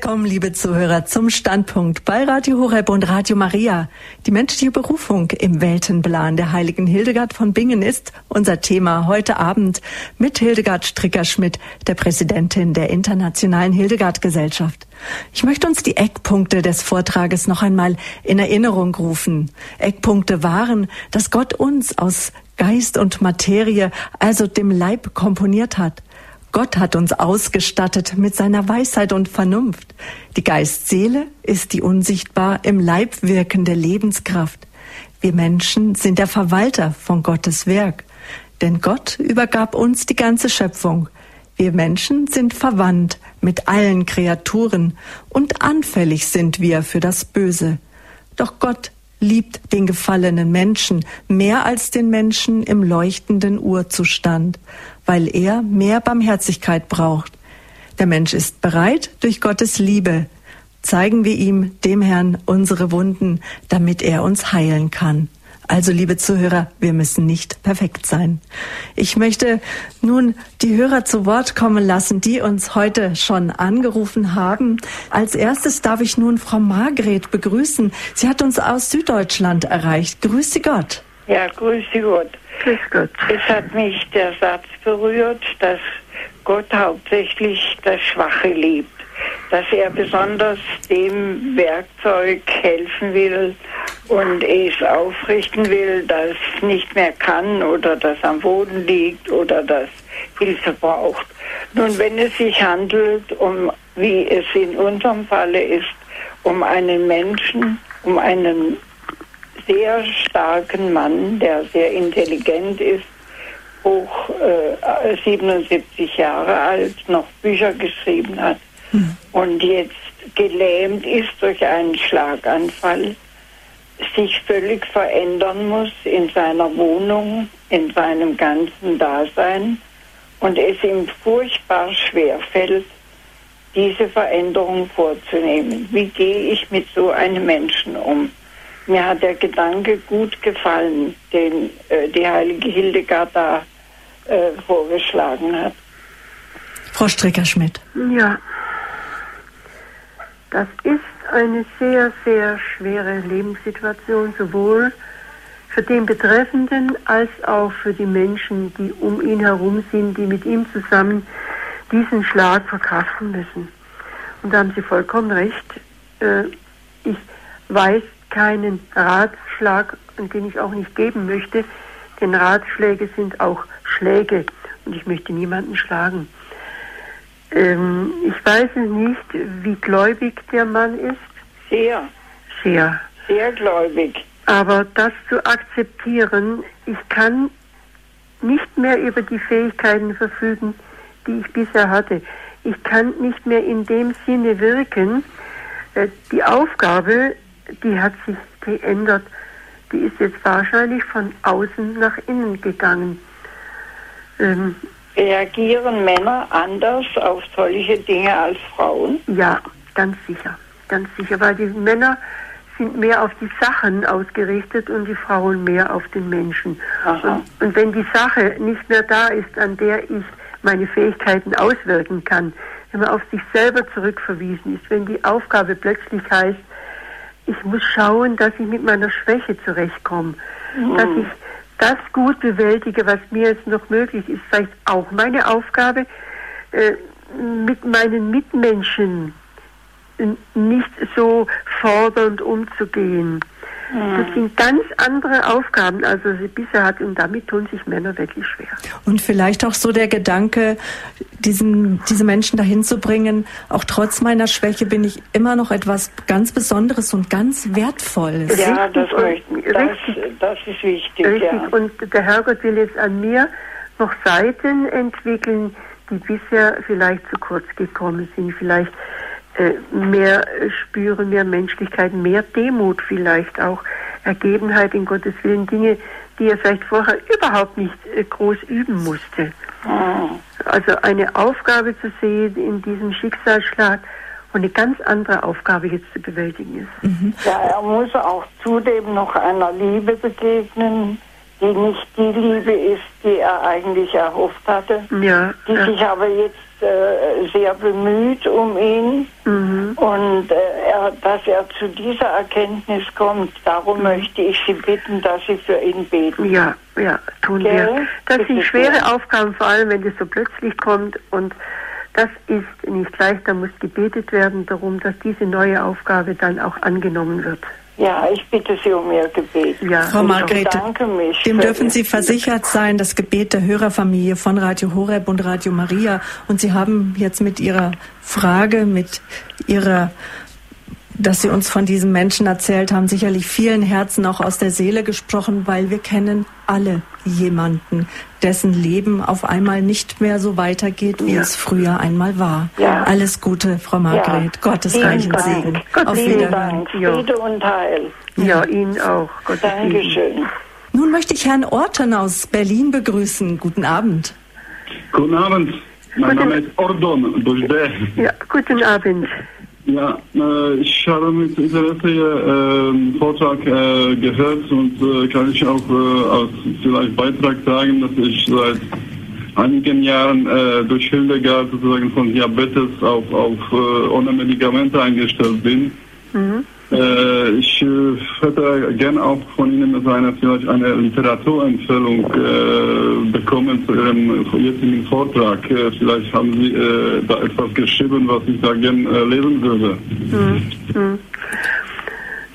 Willkommen, liebe Zuhörer, zum Standpunkt bei Radio Horeb und Radio Maria. Die menschliche Berufung im Weltenplan der heiligen Hildegard von Bingen ist unser Thema heute Abend mit Hildegard Stricker-Schmidt, der Präsidentin der Internationalen Hildegard-Gesellschaft. Ich möchte uns die Eckpunkte des Vortrages noch einmal in Erinnerung rufen. Eckpunkte waren, dass Gott uns aus Geist und Materie, also dem Leib, komponiert hat Gott hat uns ausgestattet mit seiner Weisheit und Vernunft. Die Geist-Seele ist die unsichtbar im Leib wirkende Lebenskraft. Wir Menschen sind der Verwalter von Gottes Werk. Denn Gott übergab uns die ganze Schöpfung. Wir Menschen sind verwandt mit allen Kreaturen und anfällig sind wir für das Böse. Doch Gott liebt den gefallenen Menschen mehr als den Menschen im leuchtenden Urzustand weil er mehr Barmherzigkeit braucht. Der Mensch ist bereit durch Gottes Liebe. Zeigen wir ihm, dem Herrn, unsere Wunden, damit er uns heilen kann. Also, liebe Zuhörer, wir müssen nicht perfekt sein. Ich möchte nun die Hörer zu Wort kommen lassen, die uns heute schon angerufen haben. Als erstes darf ich nun Frau Margret begrüßen. Sie hat uns aus Süddeutschland erreicht. Grüße Gott. Ja, grüße Gott. Grüß Gott. Es hat mich der Satz berührt, dass Gott hauptsächlich das Schwache liebt, dass er besonders dem Werkzeug helfen will und es aufrichten will, das nicht mehr kann oder das am Boden liegt oder das Hilfe braucht. Nun, wenn es sich handelt, um, wie es in unserem Falle ist, um einen Menschen, um einen sehr starken Mann, der sehr intelligent ist, hoch äh, 77 Jahre alt, noch Bücher geschrieben hat mhm. und jetzt gelähmt ist durch einen Schlaganfall, sich völlig verändern muss in seiner Wohnung, in seinem ganzen Dasein und es ihm furchtbar schwer fällt, diese Veränderung vorzunehmen. Wie gehe ich mit so einem Menschen um? Mir hat der Gedanke gut gefallen, den äh, die heilige Hildegard da äh, vorgeschlagen hat. Frau Stricker-Schmidt. Ja, das ist eine sehr, sehr schwere Lebenssituation, sowohl für den Betreffenden als auch für die Menschen, die um ihn herum sind, die mit ihm zusammen diesen Schlag verkraften müssen. Und da haben Sie vollkommen recht. Äh, ich weiß keinen Ratschlag, den ich auch nicht geben möchte, denn Ratschläge sind auch Schläge und ich möchte niemanden schlagen. Ähm, ich weiß nicht, wie gläubig der Mann ist. Sehr. Sehr. Sehr gläubig. Aber das zu akzeptieren, ich kann nicht mehr über die Fähigkeiten verfügen, die ich bisher hatte. Ich kann nicht mehr in dem Sinne wirken. Äh, die Aufgabe, die hat sich geändert. Die ist jetzt wahrscheinlich von außen nach innen gegangen. Ähm, Reagieren Männer anders auf solche Dinge als Frauen? Ja, ganz sicher. Ganz sicher, weil die Männer sind mehr auf die Sachen ausgerichtet und die Frauen mehr auf den Menschen. Und, und, wenn die Sache nicht mehr da ist, an der ich meine Fähigkeiten auswirken kann, wenn man auf sich selber zurückverwiesen ist, wenn die Aufgabe plötzlich heißt, ich muss schauen, dass ich mit meiner Schwäche zurechtkomme, mhm. dass ich das gut bewältige, was mir jetzt noch möglich ist, vielleicht auch meine Aufgabe, äh, mit meinen Mitmenschen nicht so fordernd umzugehen. Das sind ganz andere Aufgaben, als sie bisher hat, und damit tun sich Männer wirklich schwer. Und vielleicht auch so der Gedanke, diesen, diese Menschen dahin zu bringen, auch trotz meiner Schwäche bin ich immer noch etwas ganz Besonderes und ganz Wertvolles. Ja, das, das, das ist wichtig. Richtig. Ja. Und der Herrgott will jetzt an mir noch Seiten entwickeln, die bisher vielleicht zu kurz gekommen sind, vielleicht mehr spüren, mehr Menschlichkeit, mehr Demut vielleicht auch, Ergebenheit in Gottes Willen, Dinge, die er vielleicht vorher überhaupt nicht äh, groß üben musste. Ah. Also eine Aufgabe zu sehen in diesem Schicksalsschlag und eine ganz andere Aufgabe jetzt zu bewältigen ist. Mhm. Ja, er muss auch zudem noch einer Liebe begegnen, die nicht die Liebe ist, die er eigentlich erhofft hatte, ja, die ja. sich aber jetzt äh, sehr bemüht um ihn mhm. und äh, er, dass er zu dieser Erkenntnis kommt. Darum mhm. möchte ich Sie bitten, dass Sie für ihn beten. Ja, ja, tun Gell? wir. Das sind schwere Aufgaben, vor allem wenn das so plötzlich kommt und das ist nicht leicht. Da muss gebetet werden darum, dass diese neue Aufgabe dann auch angenommen wird. Ja, ich bitte Sie um Ihr Gebet. Ja. Frau Margrethe, dem dürfen Sie versichert sein, das Gebet der Hörerfamilie von Radio Horeb und Radio Maria. Und Sie haben jetzt mit Ihrer Frage, mit Ihrer dass Sie uns von diesem Menschen erzählt haben, sicherlich vielen Herzen auch aus der Seele gesprochen, weil wir kennen alle jemanden, dessen Leben auf einmal nicht mehr so weitergeht, wie ja. es früher einmal war. Ja. Alles Gute, Frau Margret. Ja. Gottes reichen Segen. Gott auf Wiedersehen. Friede und Heil. Ja, Ihnen auch. Gottes Dankeschön. Nun möchte ich Herrn Orten aus Berlin begrüßen. Guten Abend. Guten Abend. Mein guten Name ist Ordon. Ja, guten Abend. Ja, äh, ich habe mit Interesse äh, Vortrag äh, gehört und äh, kann ich auch äh, als vielleicht Beitrag sagen, dass ich seit einigen Jahren äh, durch Hildegard sozusagen von Diabetes auf, auf ohne Medikamente eingestellt bin. Mhm. Äh, ich äh, hätte gerne auch von Ihnen eine, vielleicht eine Literaturempfehlung äh, bekommen zu Ihrem jetzigen Vortrag. Äh, vielleicht haben Sie äh, da etwas geschrieben, was ich da gerne äh, lesen würde. Hm, hm.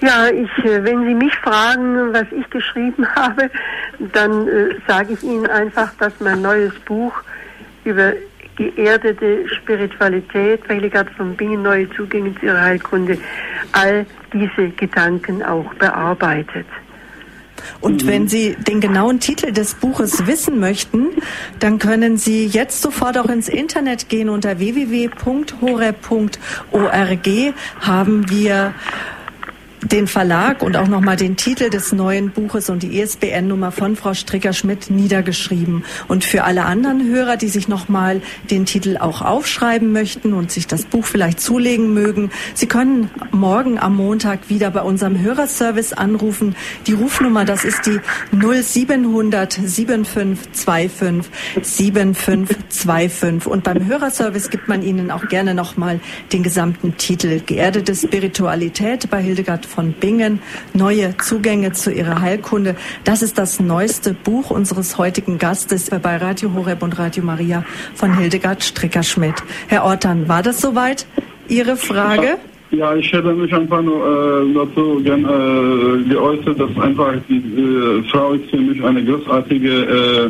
Ja, ich, wenn Sie mich fragen, was ich geschrieben habe, dann sage ich Ihnen einfach, dass mein neues Buch über geerdete Spiritualität, Heiligkeit von Bingen, neue Zugänge zu ihrer Heilkunde, all diese Gedanken auch bearbeitet. Und mhm. wenn Sie den genauen Titel des Buches wissen möchten, dann können Sie jetzt sofort auch ins Internet gehen unter www.hore.org haben wir den Verlag und auch nochmal den Titel des neuen Buches und die ISBN-Nummer von Frau Stricker-Schmidt niedergeschrieben. Und für alle anderen Hörer, die sich nochmal den Titel auch aufschreiben möchten und sich das Buch vielleicht zulegen mögen, Sie können morgen am Montag wieder bei unserem Hörerservice anrufen. Die Rufnummer, das ist die 0700 7525 7525. Und beim Hörerservice gibt man Ihnen auch gerne nochmal den gesamten Titel Geerdete Spiritualität bei Hildegard von Bingen, neue Zugänge zu ihrer Heilkunde. Das ist das neueste Buch unseres heutigen Gastes bei Radio Horeb und Radio Maria von Hildegard Stricker-Schmidt. Herr Ortan, war das soweit Ihre Frage? Ja, ich hätte mich einfach nur äh, dazu gern äh, geäußert, dass einfach die äh, Frau ist für mich eine großartige äh,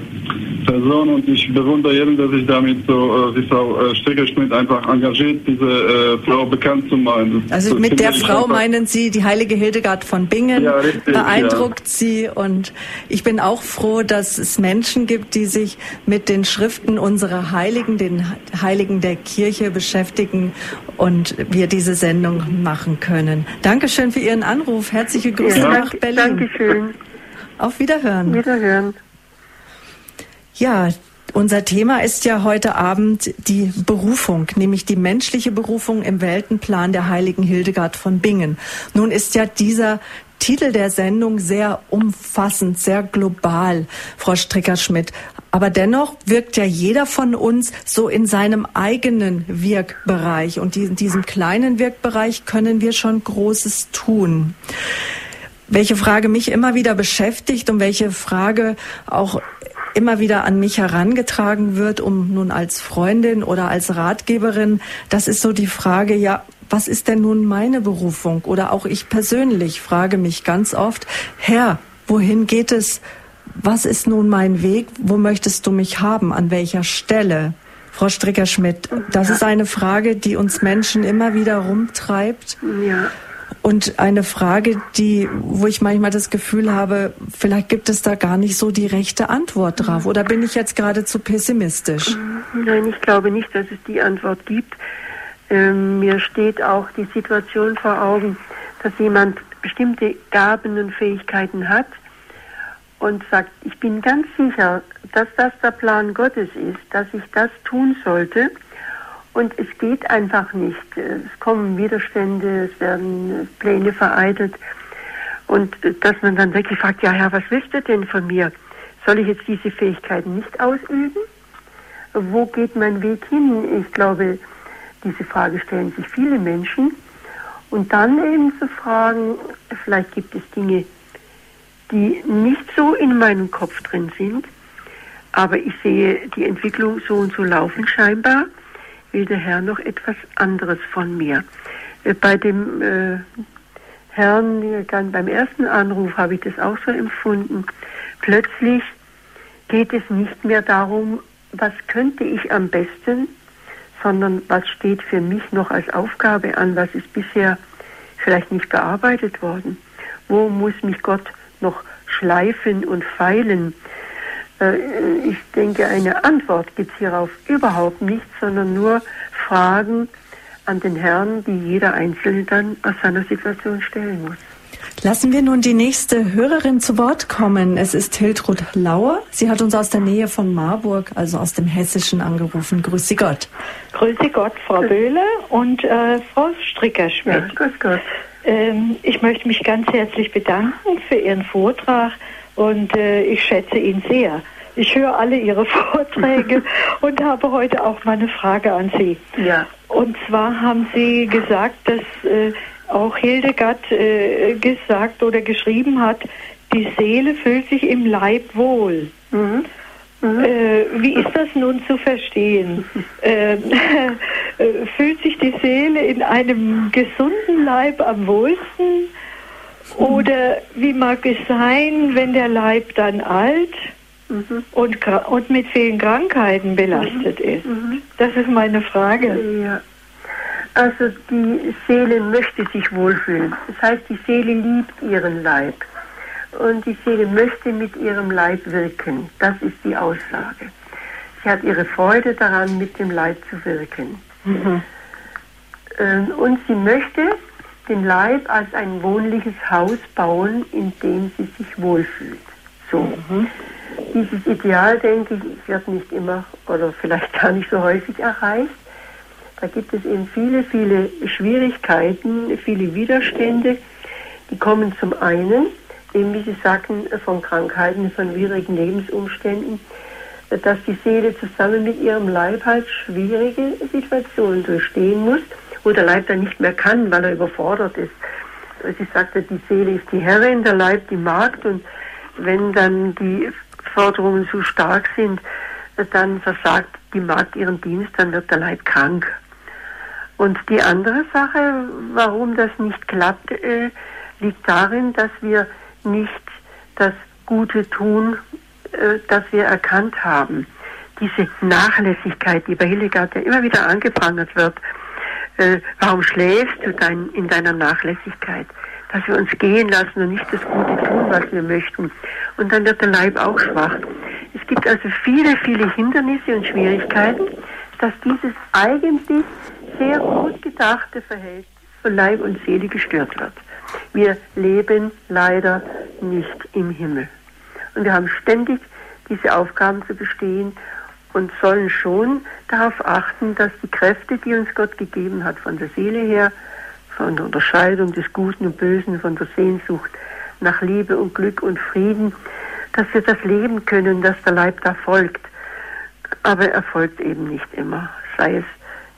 Person und ich bewundere jeden, der sich damit so, äh, wie Frau äh, Steckerschmidt einfach engagiert, diese äh, Frau bekannt zu machen. Das also mit der Frau meinen Sie die heilige Hildegard von Bingen, ja, richtig, beeindruckt ja. sie und ich bin auch froh, dass es Menschen gibt, die sich mit den Schriften unserer Heiligen, den Heiligen der Kirche beschäftigen und wir diese Sendung machen können. Dankeschön für Ihren Anruf. Herzliche Grüße ja, nach Berlin. Dankeschön. Auf Wiederhören. Wiederhören. Ja, unser Thema ist ja heute Abend die Berufung, nämlich die menschliche Berufung im Weltenplan der heiligen Hildegard von Bingen. Nun ist ja dieser Titel der Sendung sehr umfassend, sehr global, Frau Stricker-Schmidt. Aber dennoch wirkt ja jeder von uns so in seinem eigenen Wirkbereich. Und in diesem kleinen Wirkbereich können wir schon Großes tun. Welche Frage mich immer wieder beschäftigt und welche Frage auch immer wieder an mich herangetragen wird, um nun als Freundin oder als Ratgeberin, das ist so die Frage, ja, was ist denn nun meine Berufung? Oder auch ich persönlich frage mich ganz oft, Herr, wohin geht es? Was ist nun mein Weg? Wo möchtest du mich haben? An welcher Stelle? Frau Stricker-Schmidt, das ja. ist eine Frage, die uns Menschen immer wieder rumtreibt. Ja. Und eine Frage, die, wo ich manchmal das Gefühl habe, vielleicht gibt es da gar nicht so die rechte Antwort drauf. Oder bin ich jetzt gerade zu pessimistisch? Nein, ich glaube nicht, dass es die Antwort gibt. Ähm, mir steht auch die Situation vor Augen, dass jemand bestimmte Gaben und Fähigkeiten hat und sagt, ich bin ganz sicher, dass das der Plan Gottes ist, dass ich das tun sollte und es geht einfach nicht. Es kommen Widerstände, es werden Pläne vereitelt. Und dass man dann wirklich fragt, ja Herr, was willst du denn von mir? Soll ich jetzt diese Fähigkeiten nicht ausüben? Wo geht mein Weg hin? Ich glaube, diese Frage stellen sich viele Menschen. Und dann eben zu fragen, vielleicht gibt es Dinge, die nicht so in meinem Kopf drin sind, aber ich sehe die Entwicklung so und so laufen scheinbar will der Herr noch etwas anderes von mir. Äh, bei dem äh, Herrn, beim ersten Anruf habe ich das auch so empfunden. Plötzlich geht es nicht mehr darum, was könnte ich am besten, sondern was steht für mich noch als Aufgabe an, was ist bisher vielleicht nicht bearbeitet worden. Wo muss mich Gott noch schleifen und feilen? Äh, ich denke, eine Antwort gibt es hierauf überhaupt nicht, sondern nur Fragen an den Herrn, die jeder Einzelne dann aus seiner Situation stellen muss. Lassen wir nun die nächste Hörerin zu Wort kommen. Es ist Hiltrud Lauer. Sie hat uns aus der Nähe von Marburg, also aus dem Hessischen, angerufen. Grüße Gott. Grüße Gott, Frau Böhle und äh, Frau Strickerschmidt. Ja, grüß Gott. Ähm, ich möchte mich ganz herzlich bedanken für Ihren Vortrag und äh, ich schätze ihn sehr. Ich höre alle Ihre Vorträge und habe heute auch mal eine Frage an Sie. Ja. Und zwar haben Sie gesagt, dass äh, auch Hildegard äh, gesagt oder geschrieben hat, die Seele fühlt sich im Leib wohl. Mhm. Mhm. Äh, wie ist das nun zu verstehen? äh, fühlt sich die Seele in einem gesunden Leib am wohlsten? Oder wie mag es sein, wenn der Leib dann alt mhm. und, und mit vielen Krankheiten belastet mhm. ist? Mhm. Das ist meine Frage. Ja. Also die Seele möchte sich wohlfühlen. Das heißt, die Seele liebt ihren Leib. Und die Seele möchte mit ihrem Leib wirken. Das ist die Aussage. Sie hat ihre Freude daran, mit dem Leib zu wirken. Mhm. Ähm, und sie möchte den Leib als ein wohnliches Haus bauen, in dem sie sich wohlfühlt. So. Mhm. Dieses Ideal, denke ich, wird nicht immer oder vielleicht gar nicht so häufig erreicht. Da gibt es eben viele, viele Schwierigkeiten, viele Widerstände. Die kommen zum einen, eben wie Sie sagten, von Krankheiten, von schwierigen Lebensumständen, dass die Seele zusammen mit ihrem Leib halt schwierige Situationen durchstehen muss wo der Leib dann nicht mehr kann, weil er überfordert ist. Sie sagte, die Seele ist die Herrin, der Leib die Magd und wenn dann die Forderungen zu stark sind, dann versagt die Magd ihren Dienst, dann wird der Leib krank. Und die andere Sache, warum das nicht klappt, äh, liegt darin, dass wir nicht das Gute tun äh, dass wir erkannt haben, diese Nachlässigkeit, die bei Hildegard ja immer wieder angeprangert wird, äh, warum schläfst du dein, in deiner Nachlässigkeit? Dass wir uns gehen lassen und nicht das Gute tun, was wir möchten. Und dann wird der Leib auch schwach. Es gibt also viele, viele Hindernisse und Schwierigkeiten, dass dieses eigentlich sehr gut gedachte Verhältnis von Leib und Seele gestört wird. Wir leben leider nicht im Himmel. Und wir haben ständig diese Aufgaben zu bestehen und sollen schon darauf achten, dass die Kräfte, die uns Gott gegeben hat, von der Seele her, von der Unterscheidung des Guten und Bösen, von der Sehnsucht nach Liebe und Glück und Frieden, dass wir das leben können, dass der Leib da folgt. Aber er folgt eben nicht immer, sei es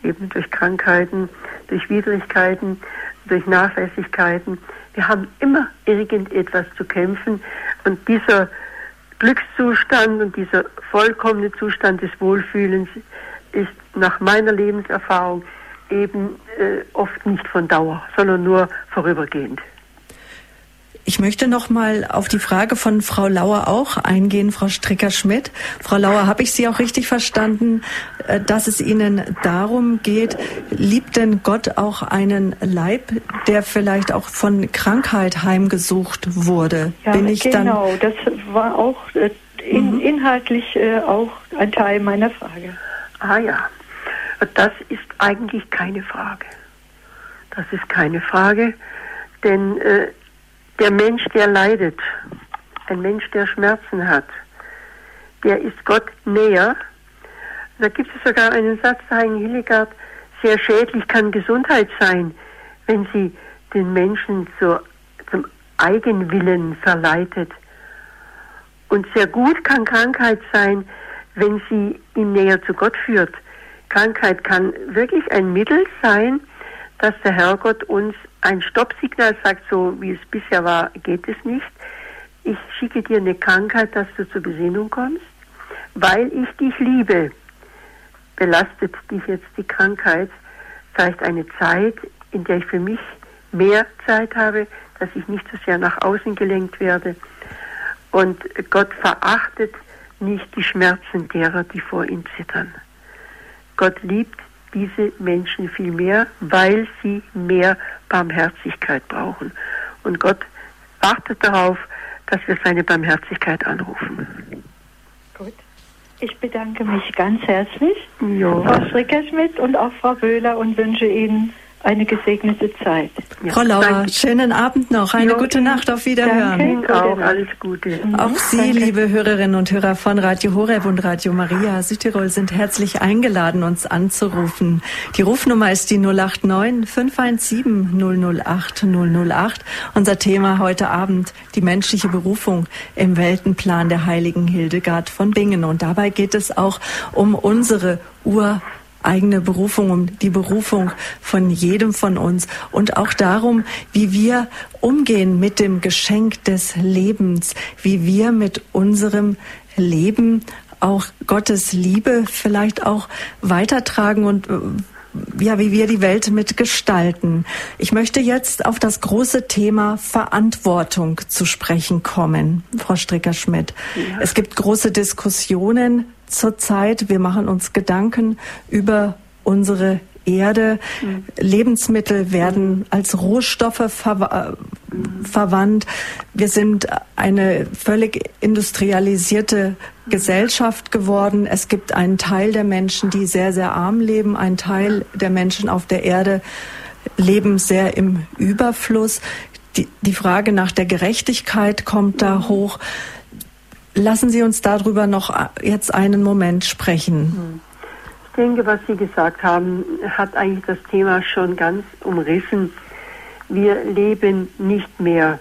eben durch Krankheiten, durch Widrigkeiten, durch Nachlässigkeiten. Wir haben immer irgendetwas zu kämpfen und dieser Glückszustand und dieser vollkommene Zustand des Wohlfühlens ist nach meiner Lebenserfahrung eben äh, oft nicht von Dauer, sondern nur vorübergehend. Ich möchte noch mal auf die Frage von Frau Lauer auch eingehen, Frau Stricker-Schmidt. Frau Lauer, habe ich Sie auch richtig verstanden, äh, dass es Ihnen darum geht, liebt denn Gott auch einen Leib, der vielleicht auch von Krankheit heimgesucht wurde? Ja, Bin ich genau. Dann das war auch äh, in, mhm. inhaltlich äh, auch ein Teil meiner Frage. Ah ja, das ist eigentlich keine Frage. Das ist keine Frage, denn äh, der Mensch, der leidet, ein Mensch, der Schmerzen hat, der ist Gott näher. Da gibt es sogar einen Satz, sagen Hildegard, sehr schädlich kann Gesundheit sein, wenn sie den Menschen zur, zum Eigenwillen verleitet. Und sehr gut kann Krankheit sein, wenn sie ihn näher zu Gott führt. Krankheit kann wirklich ein Mittel sein, dass der Herrgott uns ein Stoppsignal sagt, so wie es bisher war, geht es nicht. Ich schicke dir eine Krankheit, dass du zur Besinnung kommst, weil ich dich liebe. Belastet dich jetzt die Krankheit, vielleicht eine Zeit, in der ich für mich mehr Zeit habe, dass ich nicht so sehr nach außen gelenkt werde. Und Gott verachtet nicht die Schmerzen derer, die vor ihm zittern. Gott liebt diese Menschen viel mehr, weil sie mehr Barmherzigkeit brauchen. Und Gott wartet darauf, dass wir seine Barmherzigkeit anrufen. Gut. Ich bedanke mich ganz herzlich, jo. Frau Strickerschmidt und auch Frau Böhler und wünsche Ihnen eine gesegnete Zeit. Ja, Frau Lauer, danke. schönen Abend noch. Eine jo, gute Nacht. Auf Wiederhören. Danke. Auch alles Gute. Auch Sie, danke. liebe Hörerinnen und Hörer von Radio Horeb und Radio Maria Südtirol, sind herzlich eingeladen, uns anzurufen. Die Rufnummer ist die 089 517 008 008. Unser Thema heute Abend, die menschliche Berufung im Weltenplan der heiligen Hildegard von Bingen. Und dabei geht es auch um unsere Ur eigene Berufung, um die Berufung von jedem von uns und auch darum, wie wir umgehen mit dem Geschenk des Lebens, wie wir mit unserem Leben auch Gottes Liebe vielleicht auch weitertragen und äh, ja, wie wir die Welt mitgestalten. Ich möchte jetzt auf das große Thema Verantwortung zu sprechen kommen, Frau Stricker-Schmidt. Ja. Es gibt große Diskussionen zurzeit. Wir machen uns Gedanken über unsere Erde. Mhm. Lebensmittel werden als Rohstoffe ver mhm. verwandt. Wir sind eine völlig industrialisierte Gesellschaft geworden. Es gibt einen Teil der Menschen, die sehr, sehr arm leben. Ein Teil der Menschen auf der Erde leben sehr im Überfluss. Die, die Frage nach der Gerechtigkeit kommt da mhm. hoch. Lassen Sie uns darüber noch jetzt einen Moment sprechen. Ich denke, was Sie gesagt haben, hat eigentlich das Thema schon ganz umrissen. Wir leben nicht mehr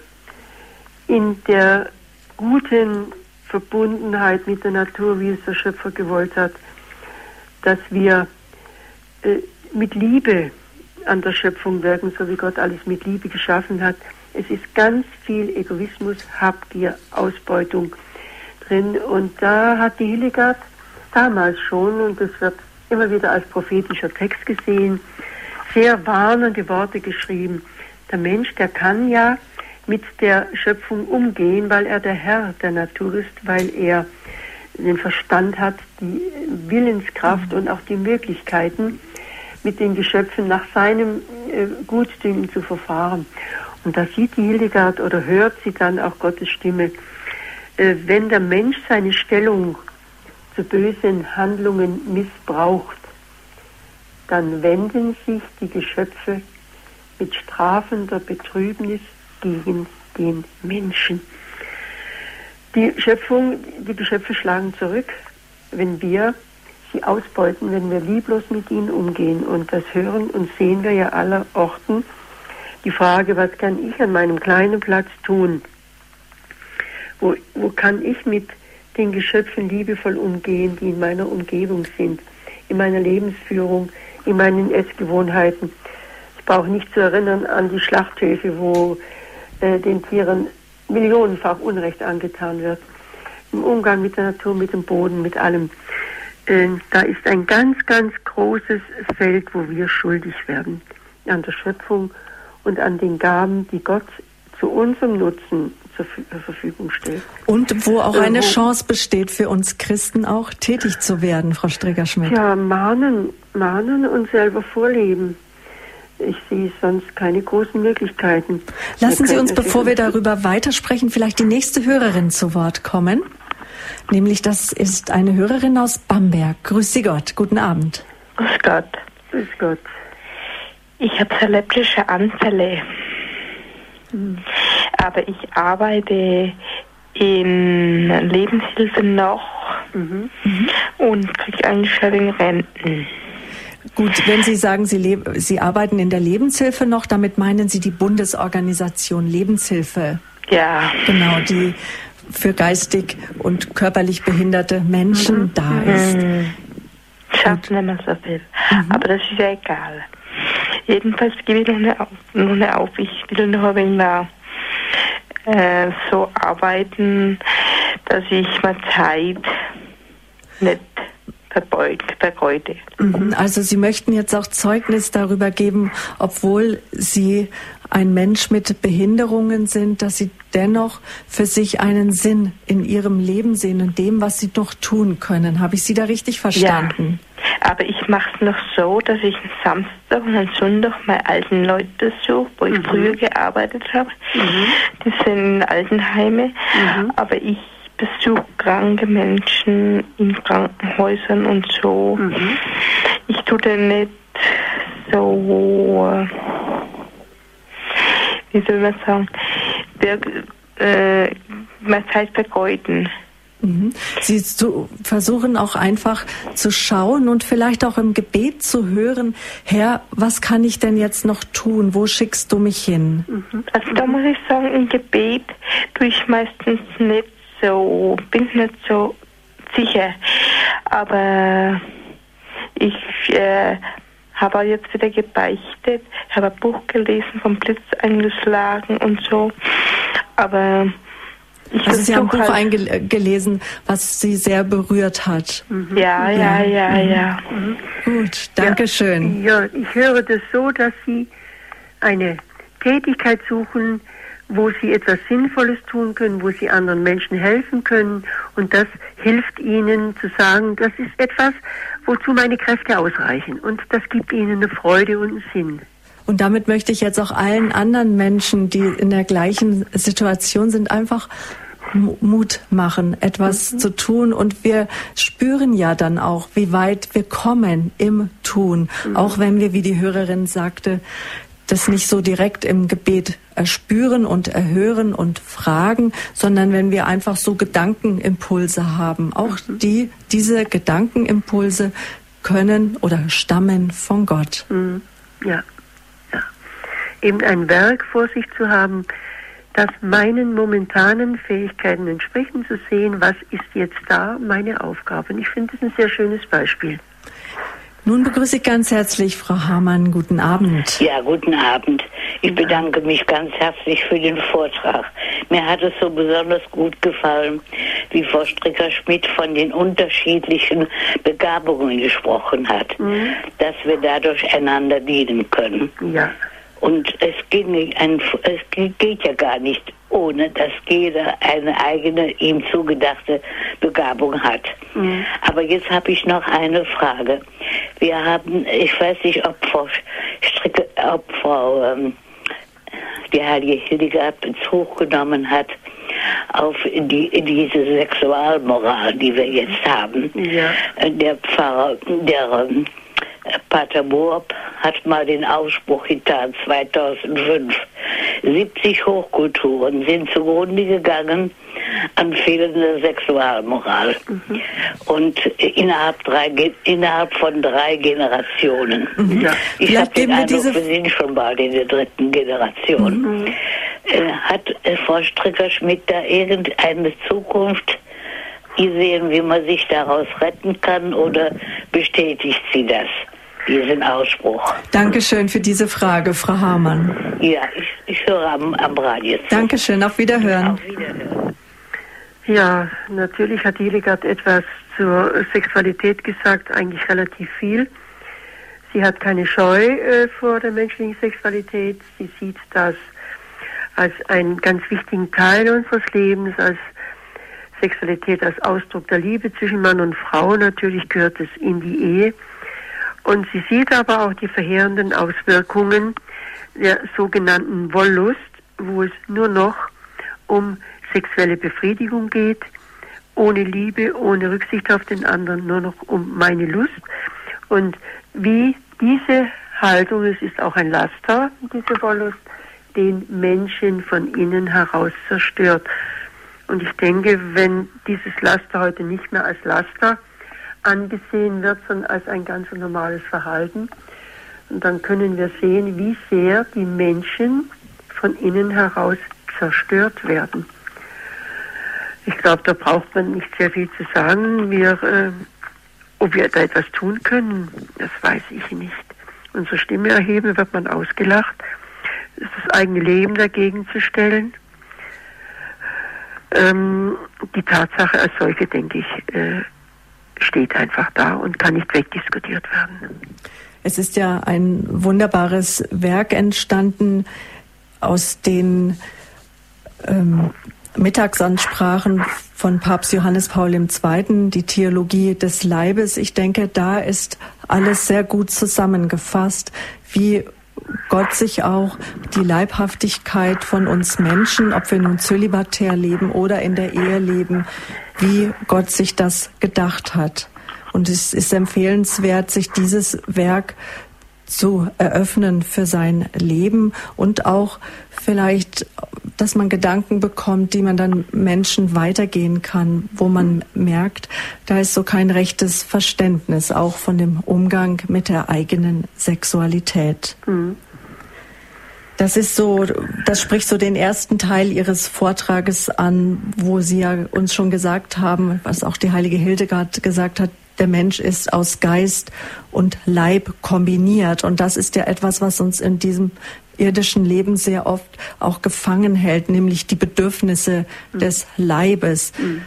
in der guten Verbundenheit mit der Natur, wie es der Schöpfer gewollt hat, dass wir äh, mit Liebe an der Schöpfung wirken, so wie Gott alles mit Liebe geschaffen hat. Es ist ganz viel Egoismus, Habgier, Ausbeutung drin. Und da hat die Hildegard damals schon, und das wird immer wieder als prophetischer Text gesehen, sehr warnende Worte geschrieben. Der Mensch, der kann ja mit der Schöpfung umgehen, weil er der Herr der Natur ist, weil er den Verstand hat, die Willenskraft mhm. und auch die Möglichkeiten, mit den Geschöpfen nach seinem äh, Gutdünken zu verfahren. Und da sieht die Hildegard oder hört sie dann auch Gottes Stimme, wenn der Mensch seine Stellung zu bösen Handlungen missbraucht, dann wenden sich die Geschöpfe mit strafender Betrübnis gegen den Menschen. Die Schöpfung, die Geschöpfe schlagen zurück, wenn wir sie ausbeuten, wenn wir lieblos mit ihnen umgehen. Und das hören und sehen wir ja aller Orten. Die Frage, was kann ich an meinem kleinen Platz tun? Wo, wo kann ich mit den Geschöpfen liebevoll umgehen, die in meiner Umgebung sind, in meiner Lebensführung, in meinen Essgewohnheiten? Ich brauche nicht zu erinnern an die Schlachthöfe, wo äh, den Tieren millionenfach Unrecht angetan wird. Im Umgang mit der Natur, mit dem Boden, mit allem. Äh, da ist ein ganz, ganz großes Feld, wo wir schuldig werden. An der Schöpfung und an den Gaben, die Gott zu unserem Nutzen zur Verfügung stellt. Und wo auch eine Chance besteht für uns Christen auch tätig zu werden, Frau Streger-Schmidt. Ja, mahnen, mahnen und selber vorleben ich sehe sonst keine großen Möglichkeiten. Lassen Sie uns, bevor wir darüber weitersprechen, vielleicht die nächste Hörerin zu Wort kommen. Nämlich, das ist eine Hörerin aus Bamberg. Grüß Sie Gott. Guten Abend. Grüß Gott. Grüß Gott. Ich habe epileptische Anfälle. Hm. Aber ich arbeite in Lebenshilfe noch mhm. und kriege eigentlich schon Renten. Gut, wenn Sie sagen, Sie, Sie arbeiten in der Lebenshilfe noch, damit meinen Sie die Bundesorganisation Lebenshilfe. Ja. Genau, die für geistig und körperlich behinderte Menschen mhm. da ist. Mhm. Schafft nicht mehr so viel. Mhm. Aber das ist ja egal. Jedenfalls gebe ich noch eine, noch eine auf. Ich will noch ein wenig mehr, äh, so arbeiten, dass ich mal Zeit nicht vergeudet. Mhm. Also Sie möchten jetzt auch Zeugnis darüber geben, obwohl Sie ein Mensch mit Behinderungen sind, dass Sie dennoch für sich einen Sinn in Ihrem Leben sehen und dem, was Sie noch tun können. Habe ich Sie da richtig verstanden? Ja, aber ich mache es noch so, dass ich einen Samstag und einen Sonntag meine alten Leute besuche, wo ich mhm. früher gearbeitet habe. Mhm. Die sind in Altenheime. Mhm. Aber ich besuche kranke Menschen in Krankenhäusern und so. Mhm. Ich tue dann nicht so, wie soll man sagen, wir, äh, man Zeit vergeuden. Mhm. Sie zu, versuchen auch einfach zu schauen und vielleicht auch im Gebet zu hören, Herr, was kann ich denn jetzt noch tun? Wo schickst du mich hin? Mhm. Also da muss ich sagen, im Gebet tue ich meistens nicht so, bin nicht so sicher. Aber ich äh, habe jetzt wieder gebeichtet, habe ein Buch gelesen, vom Blitz eingeschlagen und so. Aber ich also Sie haben ein Buch halt eingelesen, was Sie sehr berührt hat. Mhm. Ja, ja, ja, ja. Mhm. ja. Mhm. Gut, danke schön. Ja, ich höre das so, dass Sie eine Tätigkeit suchen, wo sie etwas Sinnvolles tun können, wo sie anderen Menschen helfen können. Und das hilft ihnen zu sagen, das ist etwas, wozu meine Kräfte ausreichen. Und das gibt ihnen eine Freude und einen Sinn. Und damit möchte ich jetzt auch allen anderen Menschen, die in der gleichen Situation sind, einfach Mut machen, etwas mhm. zu tun. Und wir spüren ja dann auch, wie weit wir kommen im Tun. Mhm. Auch wenn wir, wie die Hörerin sagte, das nicht so direkt im Gebet erspüren und erhören und fragen, sondern wenn wir einfach so Gedankenimpulse haben. Auch mhm. die, diese Gedankenimpulse können oder stammen von Gott. Mhm. Ja, ja. Eben ein Werk vor sich zu haben, das meinen momentanen Fähigkeiten entspricht und zu sehen, was ist jetzt da meine Aufgabe. Und ich finde das ein sehr schönes Beispiel. Nun begrüße ich ganz herzlich Frau Hamann. Guten Abend. Ja, guten Abend. Ich bedanke mich ganz herzlich für den Vortrag. Mir hat es so besonders gut gefallen, wie Frau Stricker-Schmidt von den unterschiedlichen Begabungen gesprochen hat, mhm. dass wir dadurch einander dienen können. Ja. Und es, ging ein, es geht ja gar nicht, ohne dass jeder eine eigene, ihm zugedachte Begabung hat. Mhm. Aber jetzt habe ich noch eine Frage. Wir haben, ich weiß nicht, ob Frau Stricke, ob Frau ähm, die heilige Hildegard Bezug genommen hat auf die, diese Sexualmoral, die wir jetzt haben. Ja. Der Pfarrer, der ähm, Pater Boab hat mal den Ausspruch getan, 2005. 70 Hochkulturen sind zugrunde gegangen an fehlender Sexualmoral. Mhm. Und innerhalb, drei, innerhalb von drei Generationen. Mhm. Ja. Ich habe den Eindruck, wir sind schon bald in der dritten Generation. Mhm. Äh, hat äh, Frau Stricker-Schmidt da irgendeine Zukunft gesehen, wie man sich daraus retten kann oder bestätigt sie das? Diesen Ausspruch. Dankeschön für diese Frage, Frau Hamann. Ja, ich, ich höre am, am Radio. Zu. Dankeschön, auf Wiederhören. Auf Wiederhören. Ja, natürlich hat Hildegard etwas zur Sexualität gesagt, eigentlich relativ viel. Sie hat keine Scheu äh, vor der menschlichen Sexualität. Sie sieht das als einen ganz wichtigen Teil unseres Lebens, als Sexualität als Ausdruck der Liebe zwischen Mann und Frau. Natürlich gehört es in die Ehe. Und sie sieht aber auch die verheerenden Auswirkungen der sogenannten Wollust, wo es nur noch um sexuelle Befriedigung geht, ohne Liebe, ohne Rücksicht auf den anderen, nur noch um meine Lust. Und wie diese Haltung, es ist auch ein Laster, diese Wollust, den Menschen von innen heraus zerstört. Und ich denke, wenn dieses Laster heute nicht mehr als Laster angesehen wird, sondern als ein ganz normales Verhalten. Und dann können wir sehen, wie sehr die Menschen von innen heraus zerstört werden. Ich glaube, da braucht man nicht sehr viel zu sagen. Wir, äh, ob wir da etwas tun können, das weiß ich nicht. Unsere Stimme erheben, wird man ausgelacht. Das eigene Leben dagegen zu stellen. Ähm, die Tatsache als solche, denke ich, äh, steht einfach da und kann nicht wegdiskutiert werden. Es ist ja ein wunderbares Werk entstanden aus den ähm, Mittagsansprachen von Papst Johannes Paul II., die Theologie des Leibes. Ich denke, da ist alles sehr gut zusammengefasst, wie Gott sich auch die Leibhaftigkeit von uns Menschen, ob wir nun zölibatär leben oder in der Ehe leben, wie Gott sich das gedacht hat. Und es ist empfehlenswert, sich dieses Werk zu eröffnen für sein Leben und auch vielleicht, dass man Gedanken bekommt, die man dann Menschen weitergehen kann, wo man merkt, da ist so kein rechtes Verständnis auch von dem Umgang mit der eigenen Sexualität. Mhm. Das ist so, das spricht so den ersten Teil Ihres Vortrages an, wo Sie ja uns schon gesagt haben, was auch die heilige Hildegard gesagt hat, der Mensch ist aus Geist und Leib kombiniert. Und das ist ja etwas, was uns in diesem irdischen Leben sehr oft auch gefangen hält, nämlich die Bedürfnisse mhm. des Leibes. Mhm.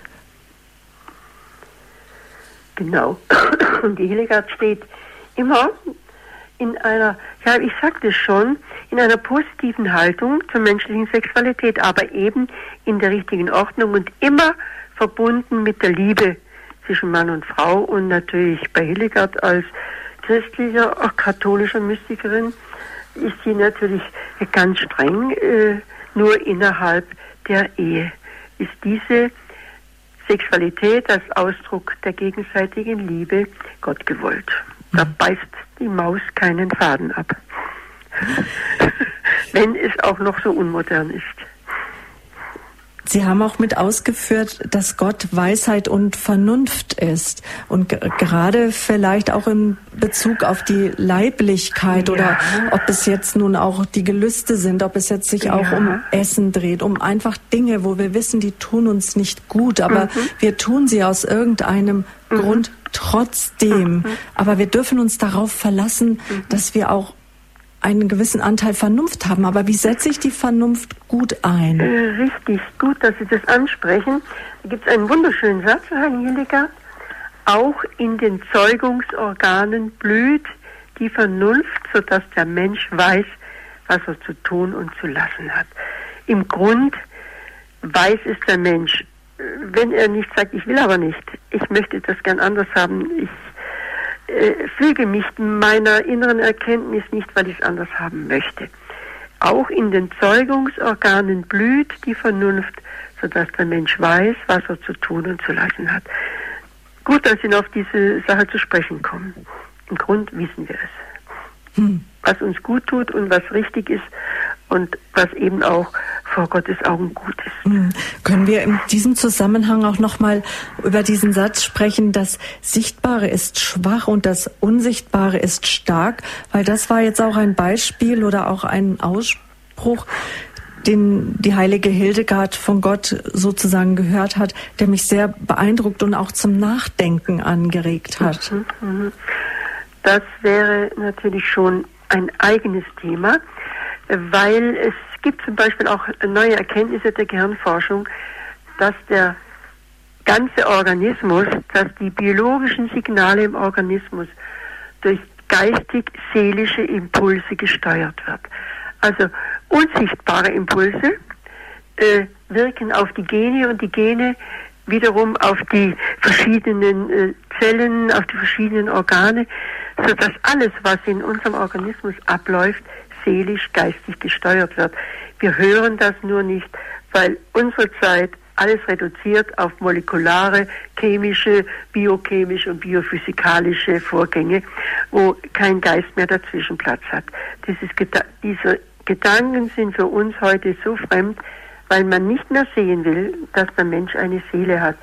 Genau. Und die Hildegard steht immer in einer, ja, ich sagte schon, in einer positiven Haltung zur menschlichen Sexualität, aber eben in der richtigen Ordnung und immer verbunden mit der Liebe zwischen Mann und Frau und natürlich bei Hildegard als christlicher, auch katholischer Mystikerin ist sie natürlich ganz streng, äh, nur innerhalb der Ehe ist diese Sexualität als Ausdruck der gegenseitigen Liebe Gott gewollt. Da mhm. beißt die Maus keinen Faden ab. Wenn es auch noch so unmodern ist. Sie haben auch mit ausgeführt, dass Gott Weisheit und Vernunft ist. Und gerade vielleicht auch in Bezug auf die Leiblichkeit ja. oder ob es jetzt nun auch die Gelüste sind, ob es jetzt sich ja. auch um Essen dreht, um einfach Dinge, wo wir wissen, die tun uns nicht gut, aber mhm. wir tun sie aus irgendeinem mhm. Grund trotzdem. Mhm. Aber wir dürfen uns darauf verlassen, mhm. dass wir auch einen gewissen Anteil Vernunft haben. Aber wie setze ich die Vernunft gut ein? Äh, richtig, gut, dass Sie das ansprechen. Da gibt es einen wunderschönen Satz, Herr Hildegard. Auch in den Zeugungsorganen blüht die Vernunft, sodass der Mensch weiß, was er zu tun und zu lassen hat. Im Grund weiß es der Mensch, wenn er nicht sagt, ich will aber nicht, ich möchte das gern anders haben, ich äh, füge mich meiner inneren Erkenntnis nicht, weil ich es anders haben möchte. Auch in den Zeugungsorganen blüht die Vernunft, sodass der Mensch weiß, was er zu tun und zu lassen hat. Gut, dass Sie noch auf diese Sache zu sprechen kommen. Im Grund wissen wir es. Hm. Was uns gut tut und was richtig ist und was eben auch vor Gottes Augen gut ist. Hm. Können wir in diesem Zusammenhang auch nochmal über diesen Satz sprechen, das Sichtbare ist schwach und das Unsichtbare ist stark? Weil das war jetzt auch ein Beispiel oder auch ein Ausspruch, den die heilige Hildegard von Gott sozusagen gehört hat, der mich sehr beeindruckt und auch zum Nachdenken angeregt hat. Mhm, mhm. Das wäre natürlich schon ein eigenes Thema, weil es gibt zum Beispiel auch neue Erkenntnisse der Gehirnforschung, dass der ganze Organismus, dass die biologischen Signale im Organismus durch geistig-seelische Impulse gesteuert wird. Also unsichtbare Impulse äh, wirken auf die Gene und die Gene wiederum auf die verschiedenen äh, Zellen, auf die verschiedenen Organe, sodass alles, was in unserem Organismus abläuft, seelisch, geistig gesteuert wird. Wir hören das nur nicht, weil unsere Zeit alles reduziert auf molekulare, chemische, biochemische und biophysikalische Vorgänge, wo kein Geist mehr dazwischen Platz hat. Dieses, diese Gedanken sind für uns heute so fremd, weil man nicht mehr sehen will, dass der Mensch eine Seele hat.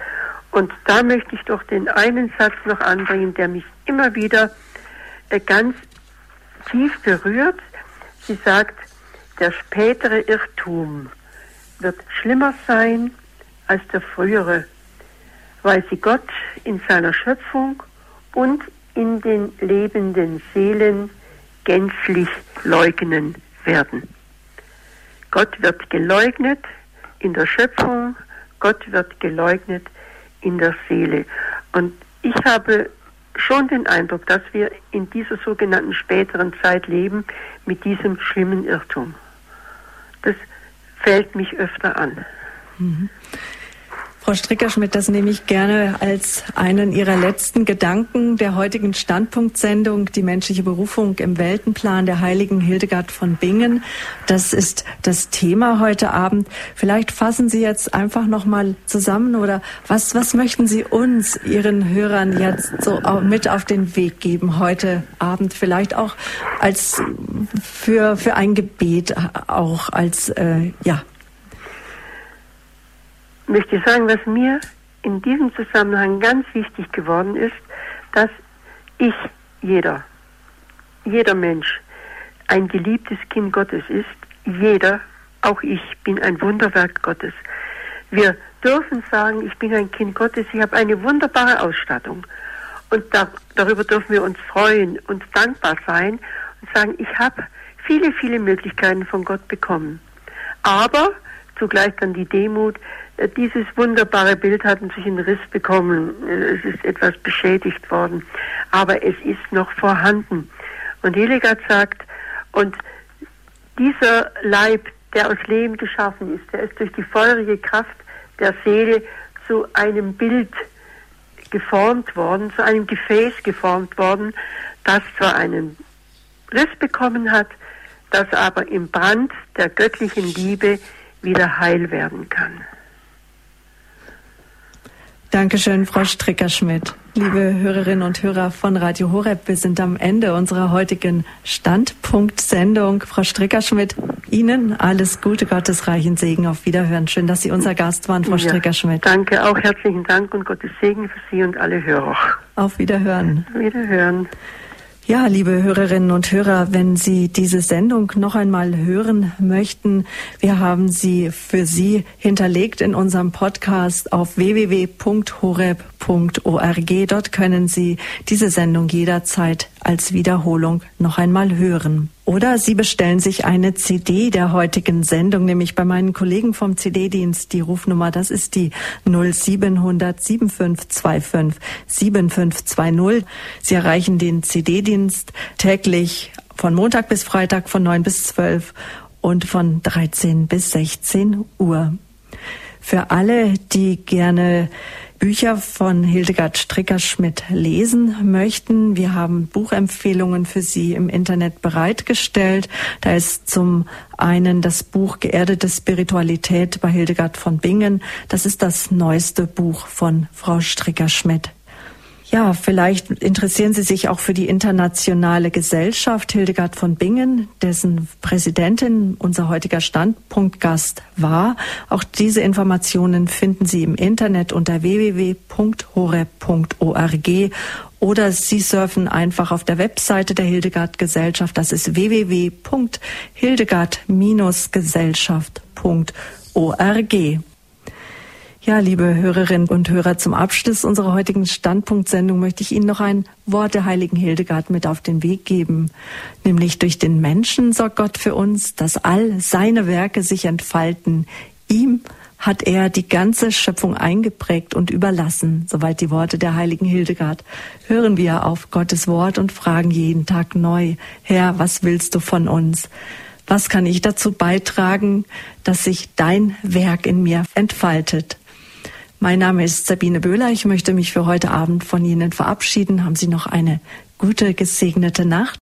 Und da möchte ich doch den einen Satz noch anbringen, der mich immer wieder äh, ganz tief berührt. Sie sagt, der spätere Irrtum wird schlimmer sein als der frühere, weil sie Gott in seiner Schöpfung und in den lebenden Seelen gänzlich leugnen werden. Gott wird geleugnet in der Schöpfung, Gott wird geleugnet in der Seele. Und ich habe schon den Eindruck, dass wir in dieser sogenannten späteren Zeit leben mit diesem schlimmen Irrtum. Das fällt mich öfter an. Mhm. Frau Strickerschmidt, das nehme ich gerne als einen Ihrer letzten Gedanken der heutigen Standpunktsendung, die menschliche Berufung im Weltenplan der heiligen Hildegard von Bingen. Das ist das Thema heute Abend. Vielleicht fassen Sie jetzt einfach noch mal zusammen oder was, was möchten Sie uns, Ihren Hörern jetzt so mit auf den Weg geben heute Abend? Vielleicht auch als für, für ein Gebet, auch als, äh, ja, möchte sagen, was mir in diesem Zusammenhang ganz wichtig geworden ist, dass ich, jeder, jeder Mensch, ein geliebtes Kind Gottes ist. Jeder, auch ich, bin ein Wunderwerk Gottes. Wir dürfen sagen, ich bin ein Kind Gottes, ich habe eine wunderbare Ausstattung. Und da, darüber dürfen wir uns freuen und dankbar sein und sagen, ich habe viele, viele Möglichkeiten von Gott bekommen. Aber zugleich dann die Demut, äh, dieses wunderbare Bild hat sich einen Riss bekommen. Äh, es ist etwas beschädigt worden. Aber es ist noch vorhanden. Und Hildegard sagt, und dieser Leib, der aus Lehm geschaffen ist, der ist durch die feurige Kraft der Seele zu einem Bild geformt worden, zu einem Gefäß geformt worden, das zwar einen Riss bekommen hat, das aber im Brand der göttlichen Liebe wieder heil werden kann. Dankeschön, Frau Stricker-Schmidt. Liebe Hörerinnen und Hörer von Radio Horeb, wir sind am Ende unserer heutigen Standpunkt-Sendung. Frau Stricker-Schmidt, Ihnen alles Gute, Gottes reichen Segen. Auf Wiederhören. Schön, dass Sie unser Gast waren, Frau ja, Stricker-Schmidt. Danke, auch herzlichen Dank und Gottes Segen für Sie und alle Hörer. Auf Wiederhören. Wiederhören. Ja, liebe Hörerinnen und Hörer, wenn Sie diese Sendung noch einmal hören möchten, wir haben sie für Sie hinterlegt in unserem Podcast auf www.horeb.org. Dort können Sie diese Sendung jederzeit als Wiederholung noch einmal hören. Oder Sie bestellen sich eine CD der heutigen Sendung, nämlich bei meinen Kollegen vom CD-Dienst. Die Rufnummer, das ist die 0700 7525 7520. Sie erreichen den CD-Dienst täglich von Montag bis Freitag von 9 bis 12 und von 13 bis 16 Uhr. Für alle, die gerne Bücher von Hildegard Stricker-Schmidt lesen möchten. Wir haben Buchempfehlungen für Sie im Internet bereitgestellt. Da ist zum einen das Buch Geerdete Spiritualität bei Hildegard von Bingen. Das ist das neueste Buch von Frau Stricker-Schmidt. Ja, vielleicht interessieren Sie sich auch für die internationale Gesellschaft Hildegard von Bingen, dessen Präsidentin unser heutiger Standpunktgast war. Auch diese Informationen finden Sie im Internet unter www.hore.org oder Sie surfen einfach auf der Webseite der Hildegard Gesellschaft. Das ist www.hildegard-gesellschaft.org. Ja, liebe Hörerinnen und Hörer, zum Abschluss unserer heutigen Standpunktsendung möchte ich Ihnen noch ein Wort der heiligen Hildegard mit auf den Weg geben. Nämlich durch den Menschen sorgt Gott für uns, dass all seine Werke sich entfalten. Ihm hat er die ganze Schöpfung eingeprägt und überlassen. Soweit die Worte der heiligen Hildegard. Hören wir auf Gottes Wort und fragen jeden Tag neu, Herr, was willst du von uns? Was kann ich dazu beitragen, dass sich dein Werk in mir entfaltet? Mein Name ist Sabine Böhler. Ich möchte mich für heute Abend von Ihnen verabschieden. Haben Sie noch eine gute, gesegnete Nacht?